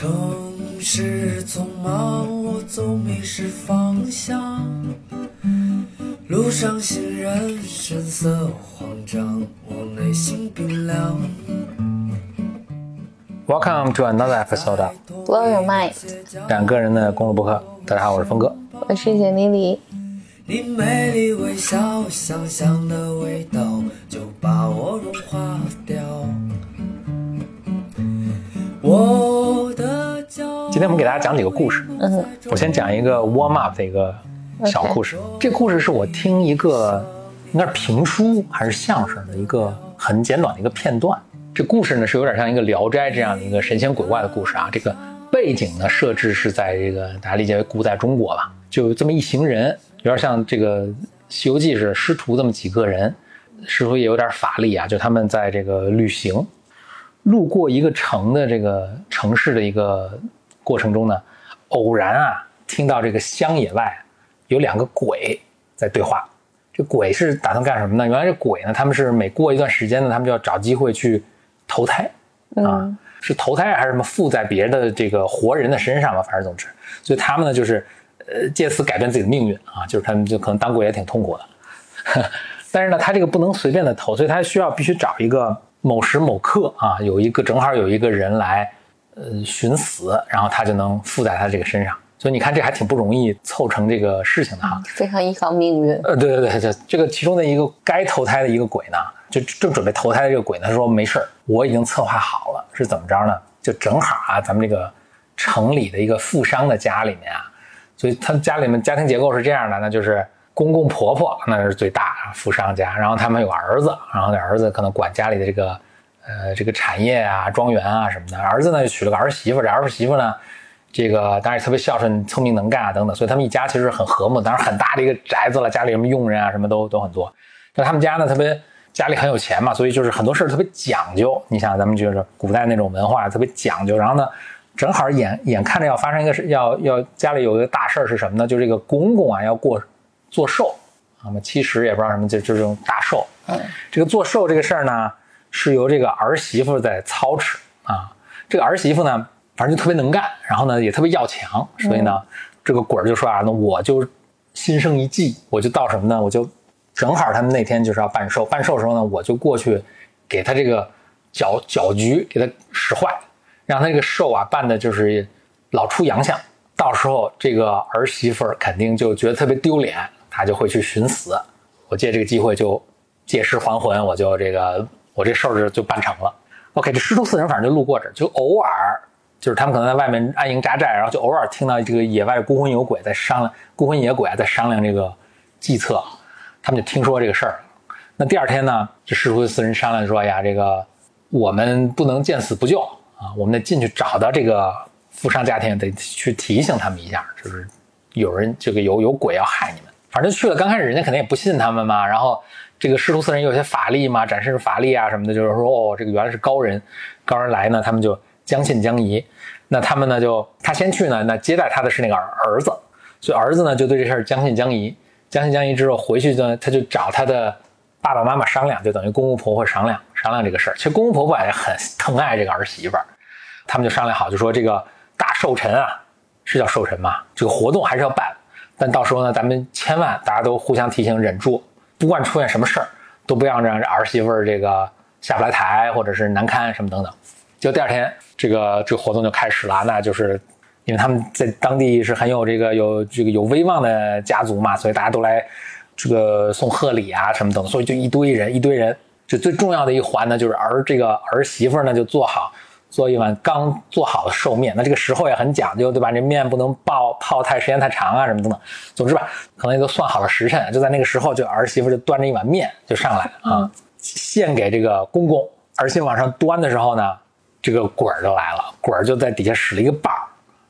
城市匆忙，我总迷失方向。路上行人神色慌张，我内心冰凉。Welcome to another episode of Blow your mind，两个人的公路博客。大家好，我是峰哥。我是简丽丽。你美丽微笑，香香的味道就把我融化掉。我的骄。今天我们给大家讲几个故事。嗯，我先讲一个 warm up 的一个小故事。这故事是我听一个应该是评书还是相声的一个很简短的一个片段。这故事呢是有点像一个《聊斋》这样的一个神仙鬼怪的故事啊。这个背景呢设置是在这个大家理解为古代中国吧，就这么一行人，有点像这个《西游记》是师徒这么几个人，师徒也有点法力啊，就他们在这个旅行。路过一个城的这个城市的一个过程中呢，偶然啊听到这个乡野外有两个鬼在对话。这鬼是打算干什么呢？原来这鬼呢，他们是每过一段时间呢，他们就要找机会去投胎啊，是投胎还是什么附在别的这个活人的身上嘛？反正总之，所以他们呢就是呃借此改变自己的命运啊，就是他们就可能当鬼也挺痛苦的。但是呢，他这个不能随便的投，所以他需要必须找一个某时某刻啊，有一个正好有一个人来呃寻死，然后他就能附在他这个身上。所以你看，这还挺不容易凑成这个事情的哈。非常依靠命运。呃，对对对，对这个其中的一个该投胎的一个鬼呢，就正准备投胎的这个鬼呢，说没事儿，我已经策划好了，是怎么着呢？就正好啊，咱们这个城里的一个富商的家里面啊，所以他家里面家庭结构是这样的，那就是公公婆婆那是最大富商家，然后他们有儿子，然后这儿子可能管家里的这个呃这个产业啊、庄园啊什么的，儿子呢就娶了个儿媳妇，这儿媳妇呢。这个当然也特别孝顺、聪明能干啊，等等，所以他们一家其实很和睦。当然很大的一个宅子了，家里什么佣人啊，什么都都很多。那他们家呢，特别家里很有钱嘛，所以就是很多事儿特别讲究。你想，咱们就是古代那种文化特别讲究。然后呢，正好眼眼看着要发生一个事，要要家里有一个大事儿是什么呢？就这个公公啊要过做寿啊，什么七十也不知道什么，就就这种大寿。嗯，这个做寿这个事儿呢，是由这个儿媳妇在操持啊。这个儿媳妇呢。反正就特别能干，然后呢也特别要强，所以呢，嗯、这个鬼儿就说啊，那我就心生一计，我就到什么呢？我就正好他们那天就是要办寿，办寿的时候呢，我就过去给他这个搅搅局，给他使坏，让他这个寿啊办的就是老出洋相，到时候这个儿媳妇儿肯定就觉得特别丢脸，他就会去寻死。我借这个机会就借尸还魂，我就这个我这事儿就办成了。OK，这师徒四人反正就路过这儿，就偶尔。就是他们可能在外面安营扎寨，然后就偶尔听到这个野外孤魂野鬼在商量，孤魂野鬼啊在商量这个计策，他们就听说这个事儿。那第二天呢，这师徒四人商量说：“呀，这个我们不能见死不救啊，我们得进去找到这个富商家庭，得去提醒他们一下，就是有人这个有有鬼要害你们。反正去了，刚开始人家肯定也不信他们嘛。然后这个师徒四人有些法力嘛，展示法力啊什么的，就是说哦，这个原来是高人，高人来呢，他们就。”将信将疑，那他们呢就他先去呢，那接待他的是那个儿子，所以儿子呢就对这事儿将信将疑，将信将疑之后回去呢，他就找他的爸爸妈妈商量，就等于公公婆婆商量商量这个事儿。其实公公婆婆也很疼爱这个儿媳妇儿，他们就商量好，就说这个大寿辰啊，是叫寿辰嘛，这个活动还是要办，但到时候呢，咱们千万大家都互相提醒，忍住，不管出现什么事儿，都不要让这儿媳妇儿这个下不来台，或者是难堪什么等等。就第二天，这个这个活动就开始了。那就是因为他们在当地是很有这个有这个有威望的家族嘛，所以大家都来这个送贺礼啊什么等，所以就一堆人一堆人。就最重要的一环呢，就是儿这个儿媳妇呢就做好做一碗刚做好的寿面。那这个时候也很讲究，对吧？这面不能泡泡太时间太长啊什么等等。总之吧，可能也都算好了时辰，就在那个时候，就儿媳妇就端着一碗面就上来啊，献给这个公公。儿媳往上端的时候呢。这个鬼儿就来了，鬼儿就在底下使了一个绊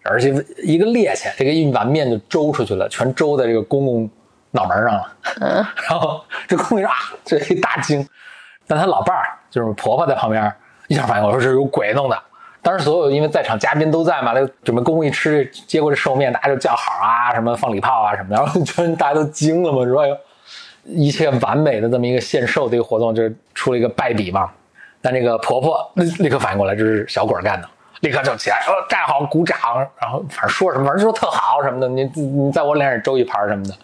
儿，媳妇一个趔趄，这个一碗面就周出去了，全周在这个公公脑门上了。嗯，然后这公公一说啊，这一大惊，但他老伴儿就是婆婆在旁边一下反应我，说这是有鬼弄的。当时所有因为在场嘉宾都在嘛，他准备公公一吃接过这寿面，大家就叫好啊，什么放礼炮啊什么的，然后全大家都惊了嘛，说哎呦，一切完美的这么一个献寿的一个活动，就出了一个败笔嘛。但这个婆婆立刻反应过来，这是小鬼干的。立刻就起来，呃，站好，鼓掌，然后反正说什么，反正说特好什么的，你你在我脸上周一盘什么的，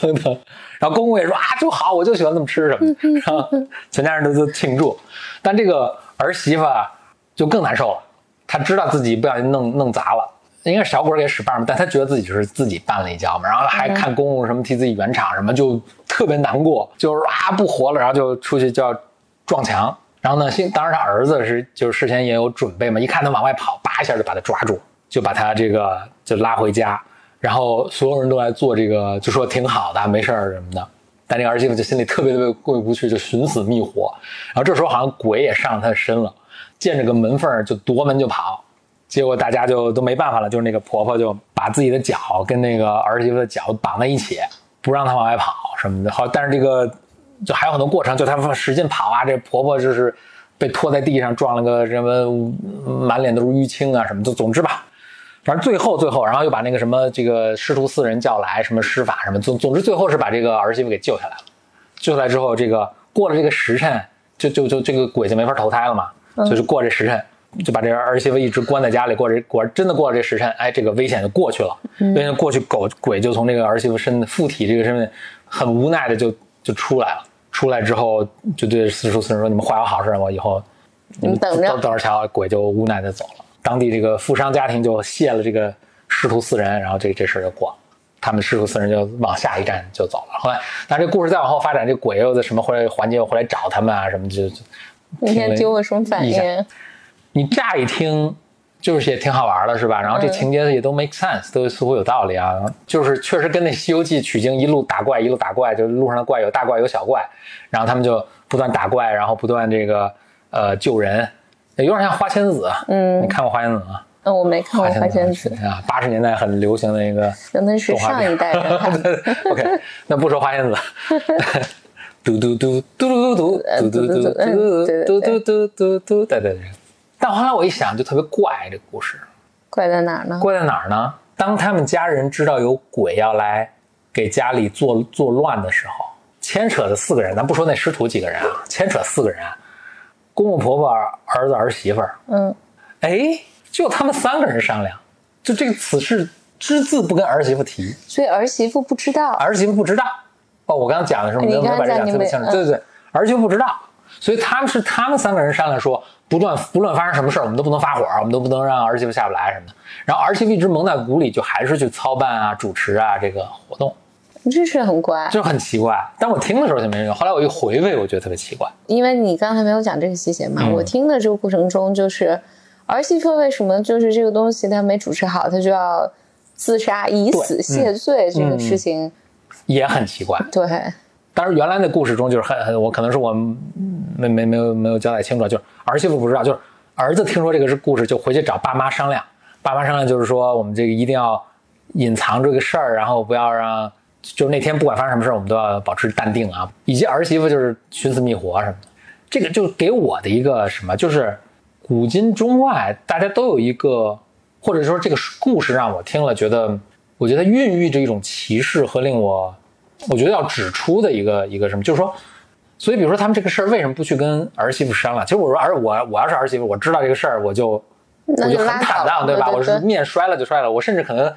等等。然后公公也说啊，就好，我就喜欢这么吃什么的，然后 全家人都都庆祝。但这个儿媳妇啊，就更难受了，她知道自己不小心弄弄砸了，应该是小鬼给使绊嘛，但她觉得自己就是自己绊了一跤嘛，然后还看公公什么替自己圆场什么，就特别难过，就是啊不活了，然后就出去就要撞墙。然后呢，幸当然他儿子是就是事先也有准备嘛，一看他往外跑，叭一下就把他抓住，就把他这个就拉回家，然后所有人都来做这个，就说挺好的，没事儿什么的。但那个儿媳妇就心里特别特别过意不去，就寻死觅活。然后这时候好像鬼也上她的身了，见着个门缝就夺门就跑。结果大家就都没办法了，就是那个婆婆就把自己的脚跟那个儿媳妇的脚绑在一起，不让她往外跑什么的。好，但是这个。就还有很多过程，就他们使劲跑啊，这婆婆就是被拖在地上，撞了个什么，满脸都是淤青啊，什么就总之吧，反正最后最后，然后又把那个什么这个师徒四人叫来，什么施法什么，总总之最后是把这个儿媳妇给救下来了。救下来之后，这个过了这个时辰，就就就这个鬼就没法投胎了嘛，就是过这时辰，就把这儿媳妇一直关在家里，过这果然真的过了这时辰，哎，这个危险就过去了，危险过去，狗鬼就从这个儿媳妇身附体这个身份，很无奈的就。就出来了，出来之后就对四叔四人说：“你们坏我好事，我以后你们等着等着瞧。”鬼就无奈的走了。当地这个富商家庭就谢了这个师徒四人，然后这这事就过了。他们师徒四人就往下一站就走了。后来，但这故事再往后发展，这鬼又在什么回来环节又回来找他们啊？什么就那天给我什么反应？你乍一听。就是也挺好玩的，是吧？然后这情节也都 make sense，都似乎有道理啊。就是确实跟那《西游记》取经，一路打怪，一路打怪，就路上的怪有大怪有小怪，然后他们就不断打怪，然后不断这个呃救人，有点像花仙子。嗯，你看过花仙子吗？嗯，我没看过花仙子啊。八十年代很流行的一个，那是上一代人。OK，那不说花仙子。嘟嘟嘟嘟嘟嘟嘟嘟嘟嘟嘟嘟嘟嘟嘟嘟，对对对。但后来我一想，就特别怪，这个故事怪在哪儿呢？怪在哪儿呢？当他们家人知道有鬼要来给家里作作乱的时候，牵扯的四个人，咱不说那师徒几个人啊，牵扯四个人，公公婆婆、儿子儿媳妇儿，嗯，哎，就他们三个人商量，就这个此事只字不跟儿媳妇提，所以儿媳妇不知道，儿媳妇不知道。哦，我刚刚讲的是没有把这讲特别清楚，对对对，儿媳妇不知道，所以他们是他们三个人商量说。不断不论发生什么事儿，我们都不能发火，我们都不能让儿媳妇下不来什么的。然后儿媳妇一直蒙在鼓里，就还是去操办啊、主持啊这个活动。这是很怪，就很奇怪。但我听的时候就没人用，后来我一回味，我觉得特别奇怪。因为你刚才没有讲这个细节嘛，我听的这个过程中，就是儿媳妇为什么就是这个东西她没主持好，她就要自杀以死谢罪，这个事情也很奇怪。对。当然，原来那故事中就是很很，我可能是我没没没有没有交代清楚，就是儿媳妇不知道，就是儿子听说这个是故事，就回去找爸妈商量。爸妈商量就是说，我们这个一定要隐藏这个事儿，然后不要让，就是那天不管发生什么事儿，我们都要保持淡定啊。以及儿媳妇就是寻死觅活什么的，这个就给我的一个什么，就是古今中外大家都有一个，或者说这个故事让我听了觉得，我觉得孕育着一种歧视和令我。我觉得要指出的一个一个什么，就是说，所以比如说他们这个事儿为什么不去跟儿媳妇商量？其实我说儿我我要是儿媳妇，我知道这个事儿，我就我就很坦荡，对吧？我是面摔了就摔了，我甚至可能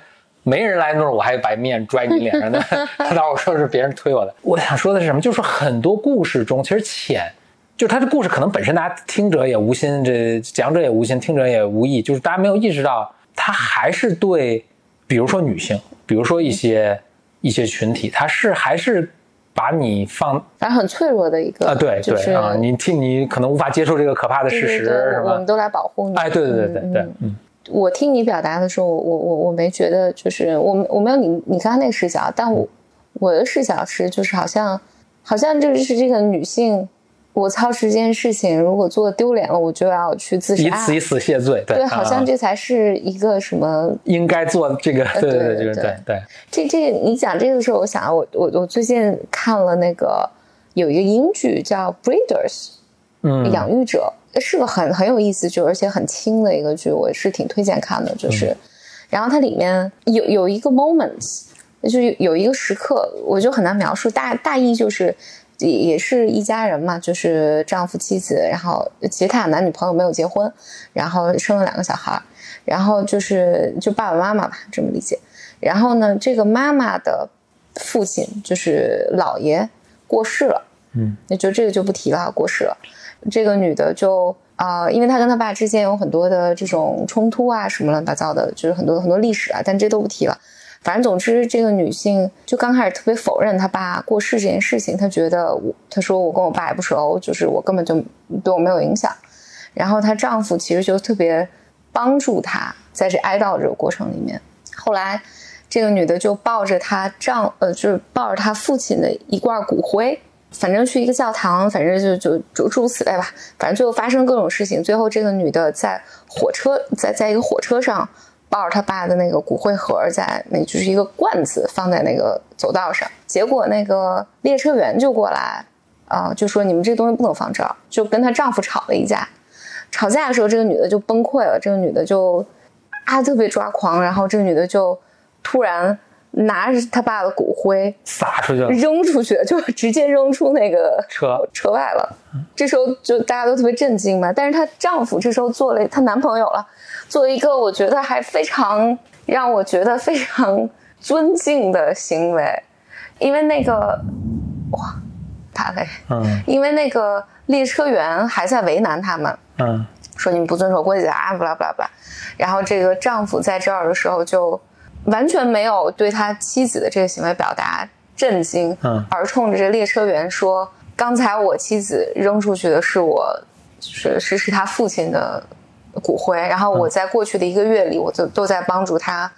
没人来弄，我还把面拽你脸上呢。他当我说是别人推我的。我想说的是什么？就是很多故事中其实浅，就是他的故事可能本身大家听者也无心，这讲者也无心，听者也无意，就是大家没有意识到他还是对，比如说女性，比如说一些。一些群体，他是还是把你放，反正很脆弱的一个啊，对对啊，你替你可能无法接受这个可怕的事实，是吧？我们都来保护你，哎，对对对对对，嗯。我听你表达的时候，我我我我没觉得，就是我我没有你你刚刚那个视角，但我我的视角是，就是好像好像就是这个女性。我操持这件事情，如果做丢脸了，我就要去自杀，以死以死谢罪。对，好像这才是一个什么应该做这个。对对对对对。这这你讲这个的时候，我想我我我最近看了那个有一个英剧叫《Breeders》，嗯，养育者是个很很有意思剧，而且很轻的一个剧，我是挺推荐看的。就是，然后它里面有有一个 moment，就是有一个时刻，我就很难描述，大大意就是。也也是一家人嘛，就是丈夫妻子，然后其实他俩男女朋友没有结婚，然后生了两个小孩，然后就是就爸爸妈妈吧，这么理解。然后呢，这个妈妈的父亲就是姥爷过世了，嗯，那就这个就不提了，过世了。这个女的就啊、因为她跟她爸之间有很多的这种冲突啊，什么乱七八糟的，就是很多很多历史啊，但这都不提了。反正总之，这个女性就刚开始特别否认她爸过世这件事情，她觉得我，她说我跟我爸也不熟，就是我根本就对我没有影响。然后她丈夫其实就特别帮助她在这哀悼这个过程里面。后来，这个女的就抱着她丈呃，就是抱着她父亲的一罐骨灰，反正去一个教堂，反正就就诸诸如此类吧，反正最后发生各种事情。最后，这个女的在火车在在一个火车上抱着她爸的那个骨灰盒，在那就是一个罐子放在那个走道上。结果那个列车员就过来，啊、就说你们这东西不能放这儿，就跟她丈夫吵了一架。吵架的时候，这个女的就崩溃了，这个女的就啊特别抓狂，然后这个女的就突然拿着她爸的骨灰撒出去了，扔出去，就直接扔出那个车。车外了。这时候就大家都特别震惊嘛，但是她丈夫这时候做了她男朋友了，做了一个我觉得还非常让我觉得非常尊敬的行为，因为那个哇，打雷，嗯。因为那个列车员还在为难他们，嗯。说你们不遵守规则啊，不啦不啦不啦。然后这个丈夫在这儿的时候就完全没有对他妻子的这个行为表达震惊，嗯而冲着这列车员说：“刚才我妻子扔出去的是我，是是是他父亲的骨灰，然后我在过去的一个月里，我就都在帮助他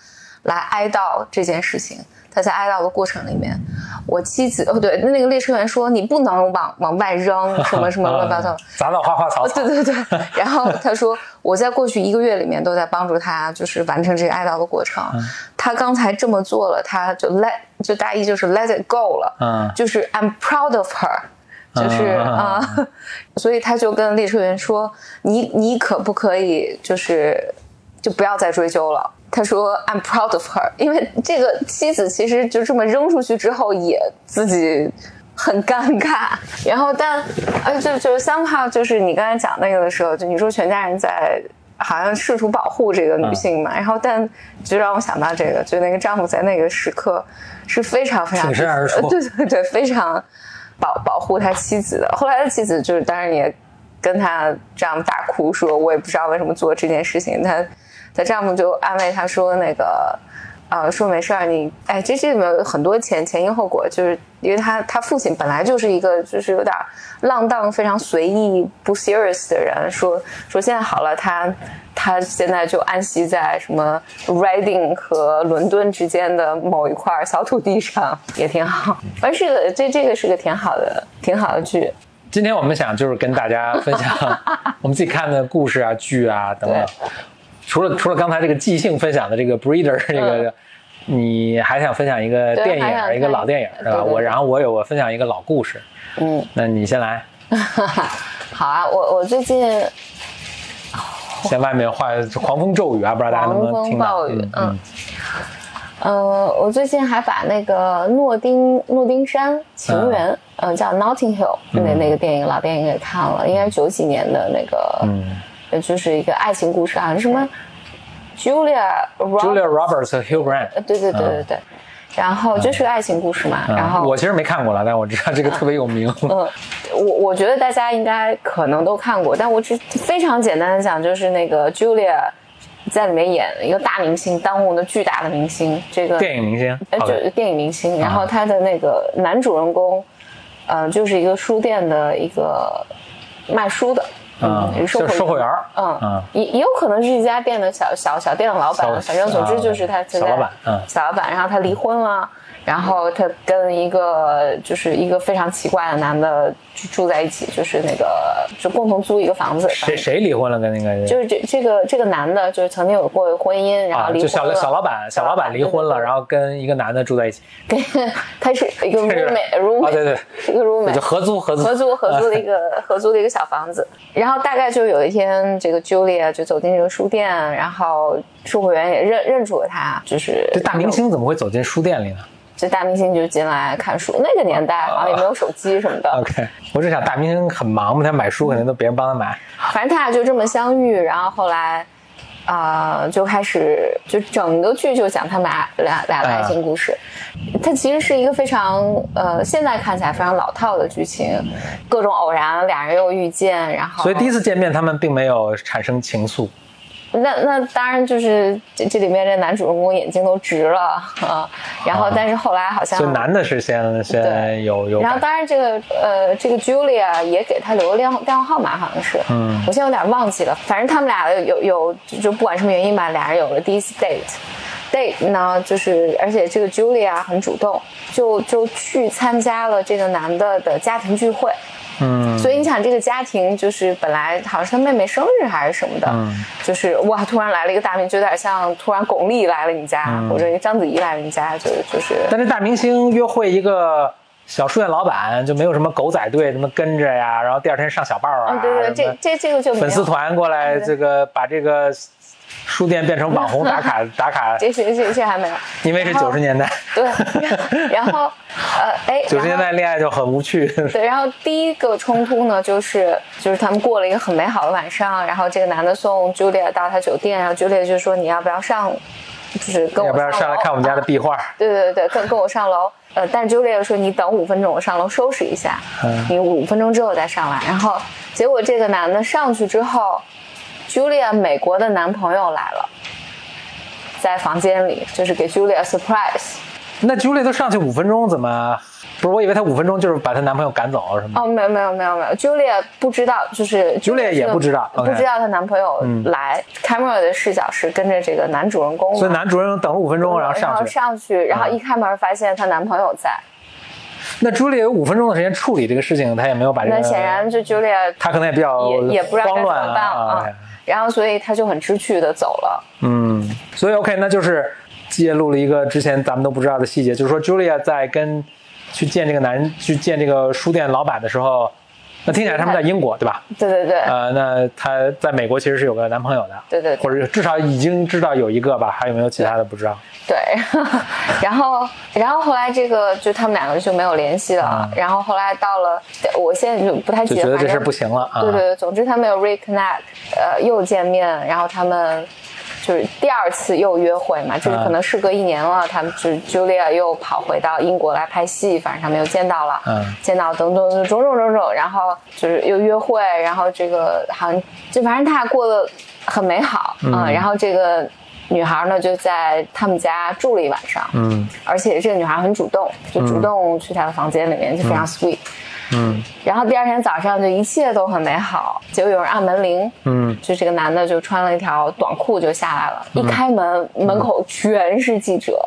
来哀悼这件事情。他在哀悼的过程里面，我妻子哦对，那个列车员说你不能往往外扔什么什么乱七八糟。”砸到花花草草，对对对，然后他说，我在过去一个月里面都在帮助他，就是完成这个哀悼的过程。他刚才这么做了，他就 let 就大意就是 let it go 了，嗯就是 I'm proud of her，就是嗯啊、所以他就跟列车员说，你你可不可以就是就不要再追究了。他说：“I'm proud of her，因为这个妻子其实就这么扔出去之后，也自己很尴尬。然后但，呃，就就是 somehow 就是你刚才讲那个的时候，就你说全家人在好像试图保护这个女性嘛，然后但就让我想到这个，就那个丈夫在那个时刻是非常非常挺身而出呃对对对，非常保保护他妻子的。后来他妻子就是当然也跟他丈夫大哭说，我也不知道为什么做这件事情。他他丈夫就安慰他说，那个呃，说没事儿，你哎，这这里面有很多前前因后果，就是因为他他父亲本来就是一个就是有点浪荡、非常随意、不 serious 的人，说说现在好了，他他现在就安息在什么 Reading 和伦敦之间的某一块小土地上，也挺好。反正是个这这个是个挺好的挺好的剧，今天我们想就是跟大家分享 我们自己看的故事啊、剧啊等等。除了除了刚才这个即兴分享的这个 Breeder 这个，你还想分享一个电影，一个老电影，是吧？对对。对我然后我有我分享一个老故事，嗯，那你先来，好啊，我我最近 现在外面画狂风骤雨啊，不知道大家能不能狂风听到？暴雨嗯嗯。呃，我最近还把那个诺丁诺丁山情缘，嗯、叫 Notting Hill 那那个电影老电影给看了，应该是九几年的那个，嗯呃就是一个爱情故事啊，什么 Julia Roberts，，Julia Roberts 和 Hugh Grant。呃对对对对对，然后就是个爱情故事嘛，嗯。然后我其实没看过了，但我知道这个特别有名。嗯，我我觉得大家应该可能都看过，但我只非常简单的讲，就是那个 Julia 在里面演一个大明星，当红的巨大的明星，这个电影明星呃，就电影明星，然啊后他的那个男主人公，呃，就是一个书店的一个卖书的，啊一个就是售货员儿嗯啊，也也有可能是一家店的小小小店的老板，反正总之就是他啊现在小老板嗯小老板，然后他离婚了。然后他跟一个就是一个非常奇怪的男的住住在一起，就是那个就共同租一个房子。谁谁离婚了？跟那个就是这这个这个男的，就是曾经有过婚姻，然啊，后离就婚了。小小老板小老板离婚了，然后跟一个男的住在一起。跟 他是一个这个 roommate 啊，roommate，对对，是一个 roommate，就合租合租合租合租的一个 合租的一个小房子。然后大概就有一天，这个 Julia 就走进这个书店，然后售货员也认认出了他，就是这大明星怎么会走进书店里呢？就大明星就进来看书。那个年代好像也没有手机什么的。OK，我是想大明星很忙嘛，他买书肯定都别人帮他买。反正他俩就这么相遇，然后后来，啊、就开始就整个剧就讲他们俩俩俩的爱情故事。它其实是一个非常呃，现在看起来非常老套的剧情，各种偶然，俩人又遇见，然后所以第一次见面，他们并没有产生情愫。那那当然就是这这里面这男主人公眼睛都直了啊，然后但是后来好像所以男的是先先对有有，然后当然这个呃这个 Julia 也给他留了电话电话号码，好像是，嗯我现在有点忘记了。反正他们俩有有就就不管什么原因吧，俩人有了第一次 date。date 呢，就是而且这个 Julia 很主动，就就去参加了这个男的的家庭聚会。嗯，所以你想，这个家庭就是本来好像是他妹妹生日还是什么的，嗯。就是哇，突然来了一个大明，就有点像突然巩俐来了你家，嗯。或者一个章子怡来了你家，就就是。但是大明星约会一个小书店老板，就没有什么狗仔队什么跟着呀，然后第二天上小报啊，啊，对对，这这这个就粉丝团过来，这个把这个书店变成网红打卡 打卡，这这这这还没有，因为是九十年代，对，然后呃，哎，九十年代恋爱就很无趣。对，然后第一个冲突呢，就是就是他们过了一个很美好的晚上，然后这个男的送 Julia 到他酒店，然后 Julia 就说你要不要上，就是跟我要不要上来看我们家的啊壁画？对对对，跟跟我上楼。呃，但是 Julia 说你等五分钟，我上楼收拾一下，嗯你五分钟之后再上来。然后结果这个男的上去之后，Julia 美国的男朋友来了，在房间里就是给 Julia surprise。那 Julia 都上去五分钟，怎么不是？我以为她五分钟就是把她男朋友赶走，是吗？哦，没有没有没有没有，Julia 不知道，就是 Julia 也不知道不知道她男朋友来。Camera 的视角是跟着这个男主人公，所以男主人等了五分钟，然后然后上去。然后嗯一开门发现她男朋友在，那 Julia 有五分钟的时间处理这个事情，她也没有把这个。那显然就 Julia 她可能也比较也也不知道该怎么办啊哎。然后所以他就很知趣的走了。嗯，所以 OK，那就是揭露了一个之前咱们都不知道的细节，就是说 Julia 在跟去见这个男人去见这个书店老板的时候，那听起来他们在英国对吧？对对对，呃，那她在美国其实是有个男朋友的，对对对或者至少已经知道有一个吧，还有没有其他的不知道。对，然后然后后来这个就他们两个就没有联系了。然后后来到了，我现在就不太记得，就觉得这事不行了啊。对对对，总之他们有 reconnect，呃，又见面，然后他们就是第二次又约会嘛，就是可能事隔一年了，他们就是 Julia 又跑回到英国来拍戏，反正他们又见到了，嗯。见到等等种种种种，然后就是又约会，然后这个好像就反正他俩过得很美好啊、然后这个。女孩呢就在他们家住了一晚上，嗯。而且这个女孩很主动，就主动去他的房间里面，就非常 sweet。嗯然后第二天早上就一切都很美好，结果有人按门铃，嗯，就这个男的就穿了一条短裤就下来了，一开门门口全是记者，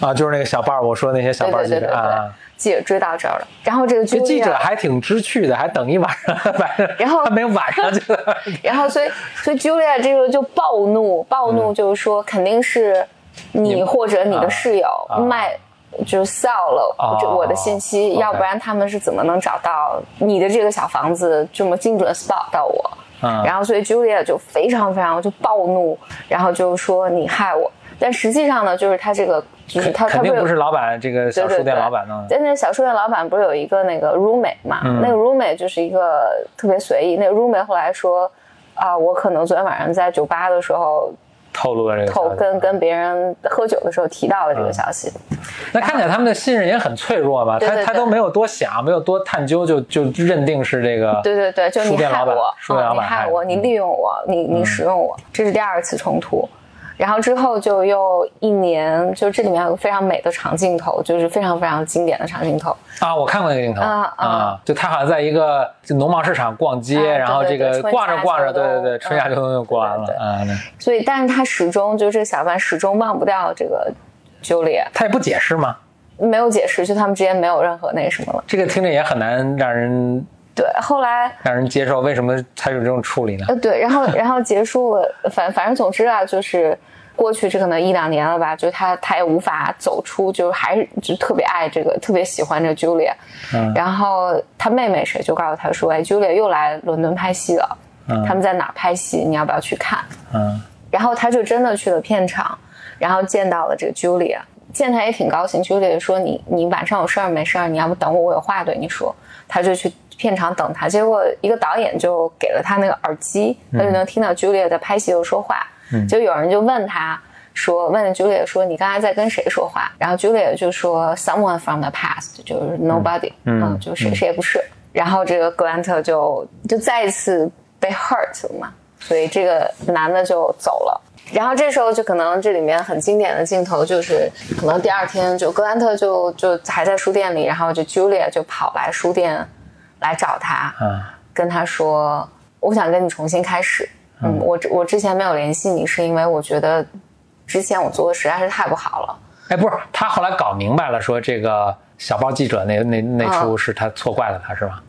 啊，就是那个小伴儿，我说那些小伴儿记对对对对者啊。，记者追到这儿了，然后这个这记者还挺知趣的，还等一晚上，反正 然后他没有晚上去了。然后所以所以 Julia 这个就暴怒，暴怒嗯就是说肯定是你或者你的室友啊卖。就是扫了哦这我的信息要不然他们是怎么能找到你的这个小房子这么精准 spot 到我？嗯然后所以 Julia 就非常非常就暴怒，然后就说你害我。但实际上呢，就是他这个就是他肯定不是老板这个小书店老板弄的。但那小书店老板不是有一个那个 roommate 嘛？嗯那个 roommate 就是一个特别随意。那个 roommate 后来说啊，我可能昨天晚上在酒吧的时候透露了这个透跟跟别人喝酒的时候提到了这个消息。那看起来他们的信任也很脆弱嘛，对对对他他都没有多想，没有多探究，就就认定是这个对对对，就你书店老板害我，啊书店老板你害我，你嗯利用我，你你使用我，这是第二次冲突。然后之后就又一年，就这里面有个非常美的长镜头，就是非常非常经典的长镜头。啊，我看过那个镜头。啊啊。啊，就他好像在一个就农贸市场逛街，啊然后这个对对对春夏逛着逛着，对对对，春夏秋冬就过完了啊，所以，但是他始终就这个小贩始终忘不掉这个 Julia，他也不解释吗，没有解释，就他们之间没有任何那什么了。这个听着也很难让人对，后来让人接受，为什么他有这种处理呢？呃对，然后然后结束了，反反正总之啊，就是过去这可能一两年了吧，就他他也无法走出，就是还是就特别爱这个，特别喜欢这个 Julia。嗯然后他妹妹谁就告诉他说，哎，Julia 又来伦敦拍戏了，嗯他们在哪儿拍戏，你要不要去看？嗯然后他就真的去了片场，然后见到了这个 Julia。见他也挺高兴。Julia 说你你晚上有事儿没事儿？你要不等我，我有话对你说。他就去片场等他，结果一个导演就给了他那个耳机，他就能听到 Julia 在拍戏又说话。就有人就问他说，问 Julia 说你刚才在跟谁说话？然后 Julia 就说 Someone from the past，就是 Nobody，嗯，就谁谁也不是。然后这个格兰特就就再一次被 hurt 了嘛，所以这个男的就走了。然后这时候就可能这里面很经典的镜头就是，可能第二天就格兰特就就还在书店里，然后就 Julia 就跑来书店来找他，嗯，跟他说，我想跟你重新开始，嗯，我我之前没有联系你是因为我觉得之前我做的实在是太不好了。哎，不是，他后来搞明白了，说这个小报记者那那那出是他错怪了他是吧？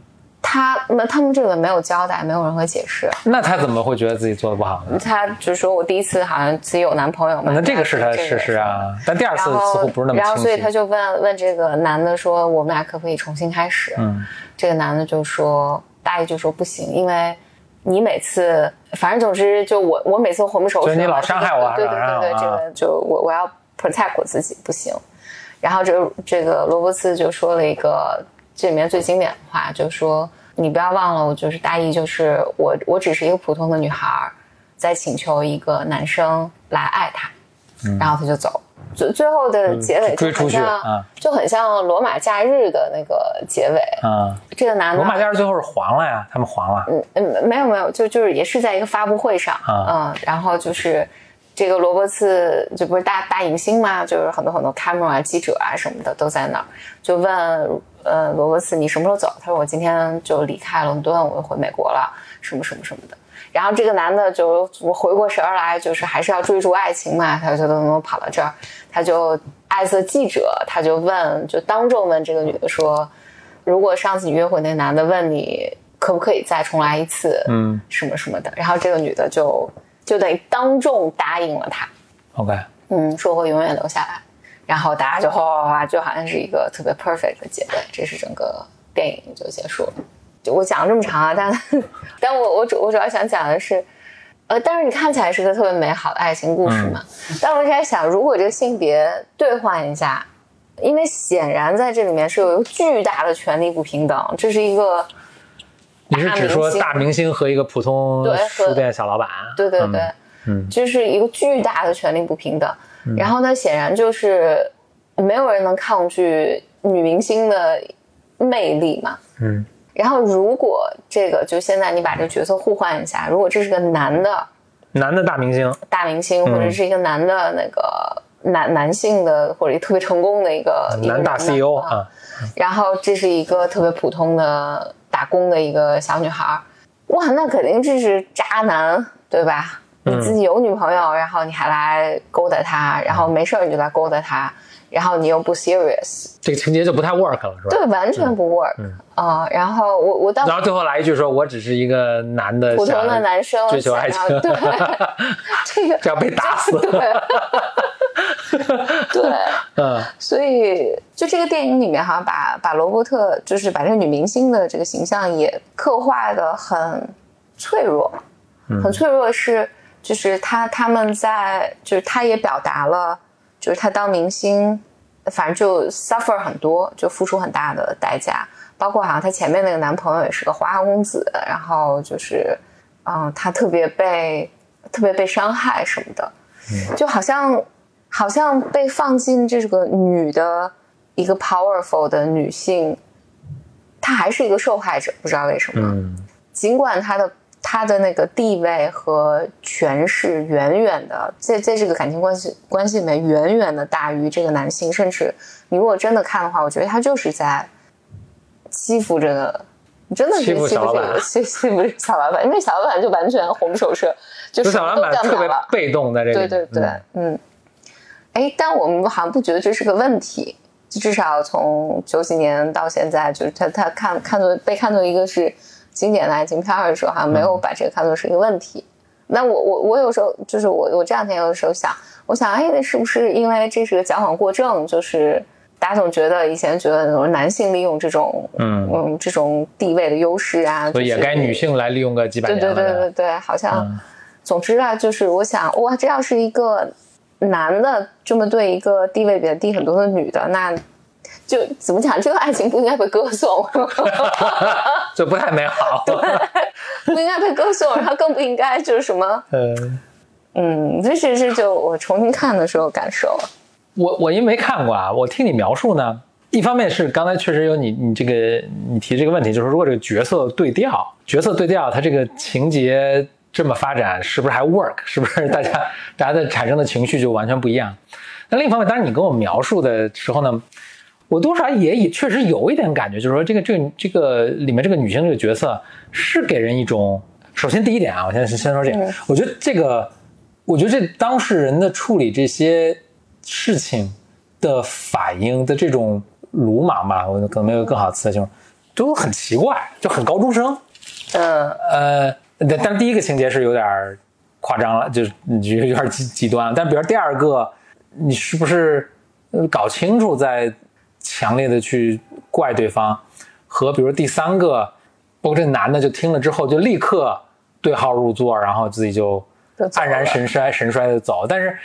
他那他们这个没有交代，没有任何解释。那他怎么会觉得自己做的不好呢？他就说我第一次好像自己有男朋友嘛。那这个是他的事实啊，但第二次似乎不是那么然后所以他就问问这个男的说：“我们俩可不可以重新开始？”嗯，这个男的就说：“大爷就说不行，因为你每次反正总之就我我每次魂不守舍，你老伤害我，对对对对，这个就我我要 protect 我自己不行。”然后这这个罗伯茨就说了一个。这里面最经典的话就说：“你不要忘了，我就是大意，就是我，我只是一个普通的女孩，在请求一个男生来爱她。”然后他就走。最最后的结尾就很像，就很像《罗马假日》的那个结尾。嗯，这个男的，罗马假日最后是黄了呀，他们黄了。嗯嗯，没有没有，就就是也是在一个发布会上。嗯，然后就是。这个罗伯茨这不是大大影星嘛，就是很多很多 camera 啊、记者啊什么的都在那儿，就问呃罗伯茨你什么时候走？他说我今天就离开伦敦，我就回美国了，什么什么什么的。然后这个男的就我回过神儿来，就是还是要追逐爱情嘛，他就能跑到这儿，他就艾特记者，他就问，就当众问这个女的说，如果上次你约会那男的问你可不可以再重来一次，嗯，什么什么的，然后这个女的就。就等于当众答应了他，OK，嗯，说会永远留下来，然后大家就哗哗哗，就好像是一个特别 perfect 的结尾，这是整个电影就结束了。就我讲了这么长啊，但但我我主我主要想讲的是，呃，但是你看起来是个特别美好的爱情故事嘛，但我在想，如果这个性别兑换一下，因为显然在这里面是有一个巨大的权力不平等，这是一个。你是指说大明星和一个普通书店小老板？对对对，嗯，就是一个巨大的权力不平等。然后呢，显然就是没有人能抗拒女明星的魅力嘛。嗯。然后，如果这个就现在你把这角色互换一下，如果这是个男的，男的大明星，大明星，或者是一个男的那个男男性的，或者特别成功的一个男大 CEO 啊，然后这是一个特别普通的。打工的一个小女孩，哇，那肯定这是渣男，对吧？你自己有女朋友，然后你还来勾搭他，然后没事儿你就来勾搭他，然后你又不 serious，这个情节就不太 work 了，是吧？对，完全不 work 啊。然后我我当然后最后来一句说，我只是一个男的普通的男生追求爱情，对，这个这要被打死。对，嗯，所以就这个电影里面，好像把把罗伯特，就是把这个女明星的这个形象也刻画的很脆弱，很脆弱是，就是他他们在，就是他也表达了，就是他当明星，反正就 suffer 很多，就付出很大的代价，包括好像她前面那个男朋友也是个花花公子，然后就是，嗯，她特别被特别被伤害什么的，就好像。好像被放进这个女的一个 powerful 的女性，她还是一个受害者，不知道为什么。嗯，尽管她的她的那个地位和权势远远的在在这个感情关系关系里面远远的大于这个男性，甚至你如果真的看的话，我觉得他就是在欺负这个，真的是欺负这个欺 欺负小老板，因为小老板就完全魂不守舍，就小老板特别被动在这里。对对对，嗯。哎，但我们好像不觉得这是个问题，至少从九几年到现在，就是他他看看作被看作一个是经典的爱情片的时候，好像没有把这个看作是一个问题。那我我我有时候就是我我这两天有的时候想，我想哎，是不是因为这是个矫枉过正？就是大家总觉得以前觉得男性利用这种嗯嗯这种地位的优势啊，所以也该女性来利用个几百年。对对对对对，好像总之啊，就是我想哇，这要是一个。男的这么对一个地位比他低很多的女的，那就怎么讲？这个爱情不应该被歌颂，就不太美好。对不应该被歌颂，然后更不应该就是什么，嗯，嗯，这是是就我重新看的时候感受。我我因为没看过啊，我听你描述呢，一方面是刚才确实有你你这个你提这个问题，就是如果这个角色对调，角色对调，它这个情节这么发展，是不是还 work？是不是大家大家的产生的情绪就完全不一样？那另一方面，当然你跟我描述的时候呢，我多少也也确实有一点感觉，就是说这个这个这个里面这个女性这个角色是给人一种，首先第一点啊，我先先说这个，我觉得这个，我觉得这当事人的处理这些事情的反应的这种鲁莽吧，我可能没有更好的词形容，都很奇怪，就很高中生。嗯呃，但但第一个情节是有点夸张了，就有点极极端了。但比如第二个，你是不是呃搞清楚再强烈的去怪对方，和比如第三个，包括这男的就听了之后就立刻对号入座，然后自己就黯然神衰神衰的走。但是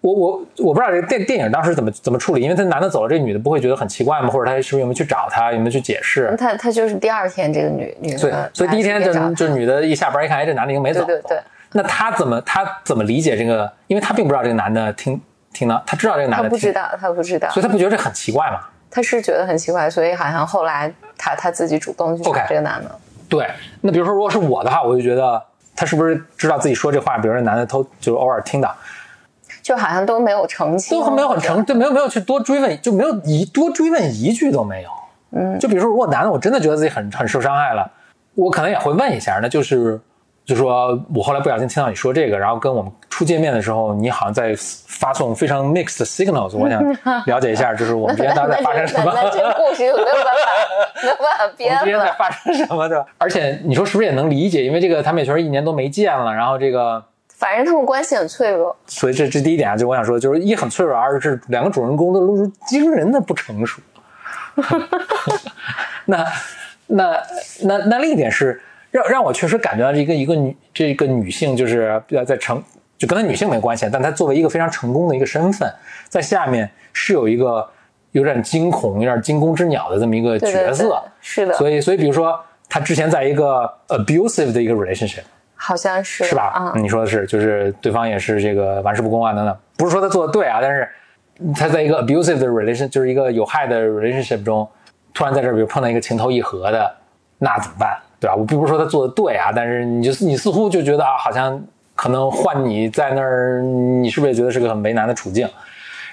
我我我不知道这个电电影当时怎么怎么处理，因为他男的走了，这女的不会觉得很奇怪吗？或者他是不是有没有去找他，有没有去解释？他他就是第二天这个女女所以，所以第一天就就女的一下班一看，哎，这男的已经没走。对对对，那他怎么他怎么理解这个？因为他并不知道这个男的听听到，他知道这个男的，他不知道，他不知道所以，他不觉得这很奇怪吗？他是觉得很奇怪，所以好像后来他他自己主动去找这个男的。对。那比如说，如果是我的话，我就觉得他是不是知道自己说这话？比如说，男的偷就是偶尔听到，就好像都没有澄清，都没有很澄，对，没有没有去多追问，就没有一多追问一句都没有。嗯，就比如说，如果男的我真的觉得自己很很受伤害了，我可能也会问一下，那就是就说我后来不小心听到你说这个，然后跟我们初见面的时候，你好像在发送非常 mixed signals，我想 了解一下，就是我们之间到底在发生什么。这个故事有没有办法没有办法编之间在了。发生什么的？而且你说是不是也能理解？因为这个他们也确实一年都没见了，然后这个，反正他们关系很脆弱，所以这这第一点啊，就我想说，就是一很脆弱，二是两个主人公都露出惊人的不成熟。那那那那另一点是让让我确实感觉到一个一个女这个女性就是要在成就跟她女性没关系，但她作为一个非常成功的一个身份，在下面是有一个有点惊恐、有点惊弓之鸟的这么一个角色。对是的，所以，所以比如说，她之前在一个 abusive 的一个 relationship，好像是是吧？啊，你说的是，就是对方也是这个玩世不恭啊，等等。不是说他做的对啊，但是他在一个 abusive 的 relation，就是一个有害的 relationship 中，突然在这儿比如碰到一个情投意合的，那怎么办？对吧？我并不是说他做的对啊，但是你就你似乎就觉得啊，好像可能换你在那儿，你是不是也觉得是个很为难的处境？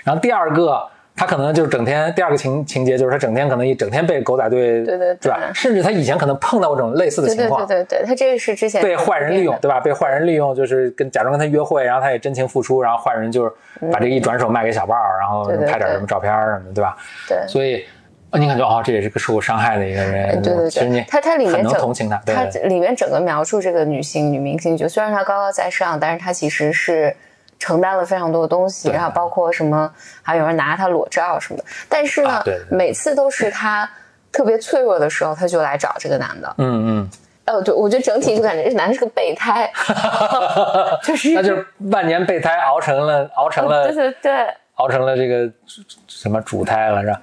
然后第二个，他可能就是整天第二个情情节就是他整天可能一整天被狗仔队对对对吧？甚至他以前可能碰到过这种类似的情况，对对对，他这个是之前被坏人利用，对吧？被坏人利用，就是跟假装跟他约会，然后他也真情付出，然后坏人就是把这个一转手卖给小报，然后拍点什么照片什么的，对吧？对所以呃你感觉哦，这也是个受过伤害的一个人，对对对，他他里面很同情他，他里面整个描述这个女性女明星，就虽然她高高在上，但是她其实是承担了非常多的东西，然后包括什么，还有人拿她裸照什么的。但是呢，啊对对对每次都是她特别脆弱的时候，她就来找这个男的。嗯嗯，呃，对，我觉得整体就感觉这男的是个备胎，就是那就是万年备胎熬成了熬成了 对对对，熬成了这个什么主胎了，是吧？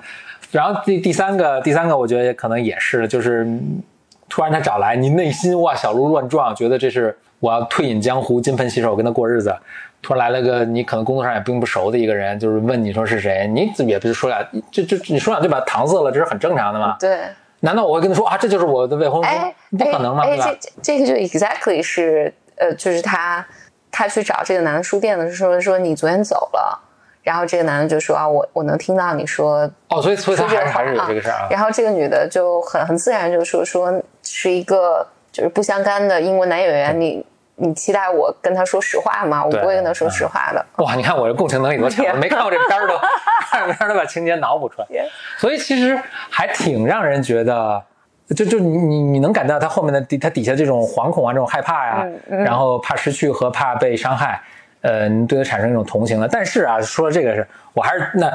然后第第三个，第三个我觉得可能也是，就是嗯突然他找来，你内心哇小鹿乱撞，觉得这是我要退隐江湖、金盆洗手跟他过日子。突然来了个你可能工作上也并不熟的一个人，就是问你说是谁，你也不是说两，就就你说两句把他搪塞了，这是很正常的嘛？对。难道我会跟他说啊，这就是我的未婚夫哎？，不可能嘛，哎，对吧哎？这这个就 exactly 是呃，就是他他去找这个男的书店的时候说你昨天走了，然后这个男的就说啊，我我能听到你说哦，所以所以他还是还是有啊这个事儿啊。然后这个女的就很很自然就说说是一个就是不相干的英国男演员，你你期待我跟他说实话吗？我不会跟他说实话的。哇，你看我这共情能力多强！没看过这片儿都，看着片儿都把情节脑补出来所以其实还挺让人觉得，就就你你你能感到他后面的底他底下这种惶恐啊，这种害怕呀、嗯然后怕失去和怕被伤害，呃，你对他产生一种同情了。但是啊，说了这个是，我还是那。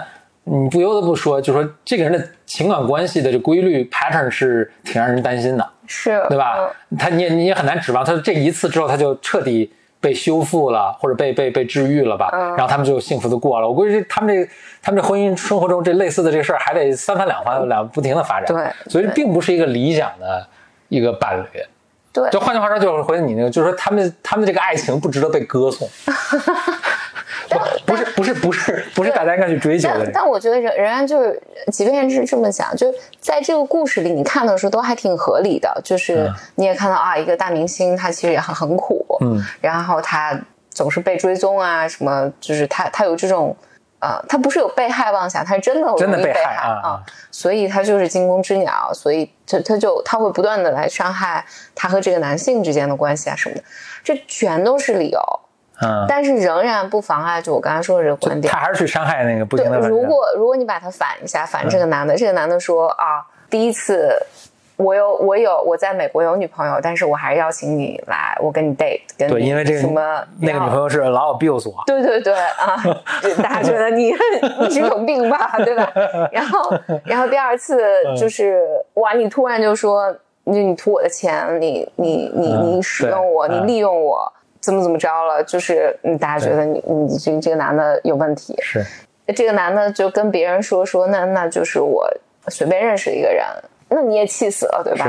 你不由得不说，就说这个人的情感关系的这规律 pattern 是挺让人担心的。是，对吧？他你也你也很难指望他这一次之后他就彻底被修复了，或者被被被治愈了吧，嗯然后他们就幸福的过了。我估计他们这他们这婚姻生活中这类似的这个事儿还得三番两番两不停的发展，对所以并不是一个理想的一个伴侣。对就换句话说，就是回你那个，就是说他们他们这个爱情不值得被歌颂，不不是不是不是不是大家应该去追求的但。但我觉得仍仍然就是，即便是这么想，就在这个故事里，你看的时候都还挺合理的。就是你也看到啊，一个大明星他其实也很很苦，嗯，然后他总是被追踪啊，什么就是他他有这种。呃，他不是有被害妄想，他是真的真的被被害啊啊，所以他就是惊弓之鸟，所以他他就他会不断的来伤害他和这个男性之间的关系啊什么的，这全都是理由，嗯，但是仍然不妨碍就我刚才说的这个观点他，还是去伤害那个不对停的，如果如果你把他反一下，反这个男的，这个男的说啊，第一次我有我有我在美国有女朋友，但是我还是邀请你来，我跟你 date，跟对，你因为这个什么那个女朋友。是老 abuse 我，对对对啊，大家觉得你 你是有病吧，对吧？然后，然后第二次嗯就是哇，你突然就说你你图我的钱，你你你嗯你使用我，嗯你利用我，怎么怎么着了？就是嗯，大家觉得你你这这个男的有问题，是这个男的就跟别人说说，那那就是我随便认识一个人，那你也气死了，对吧？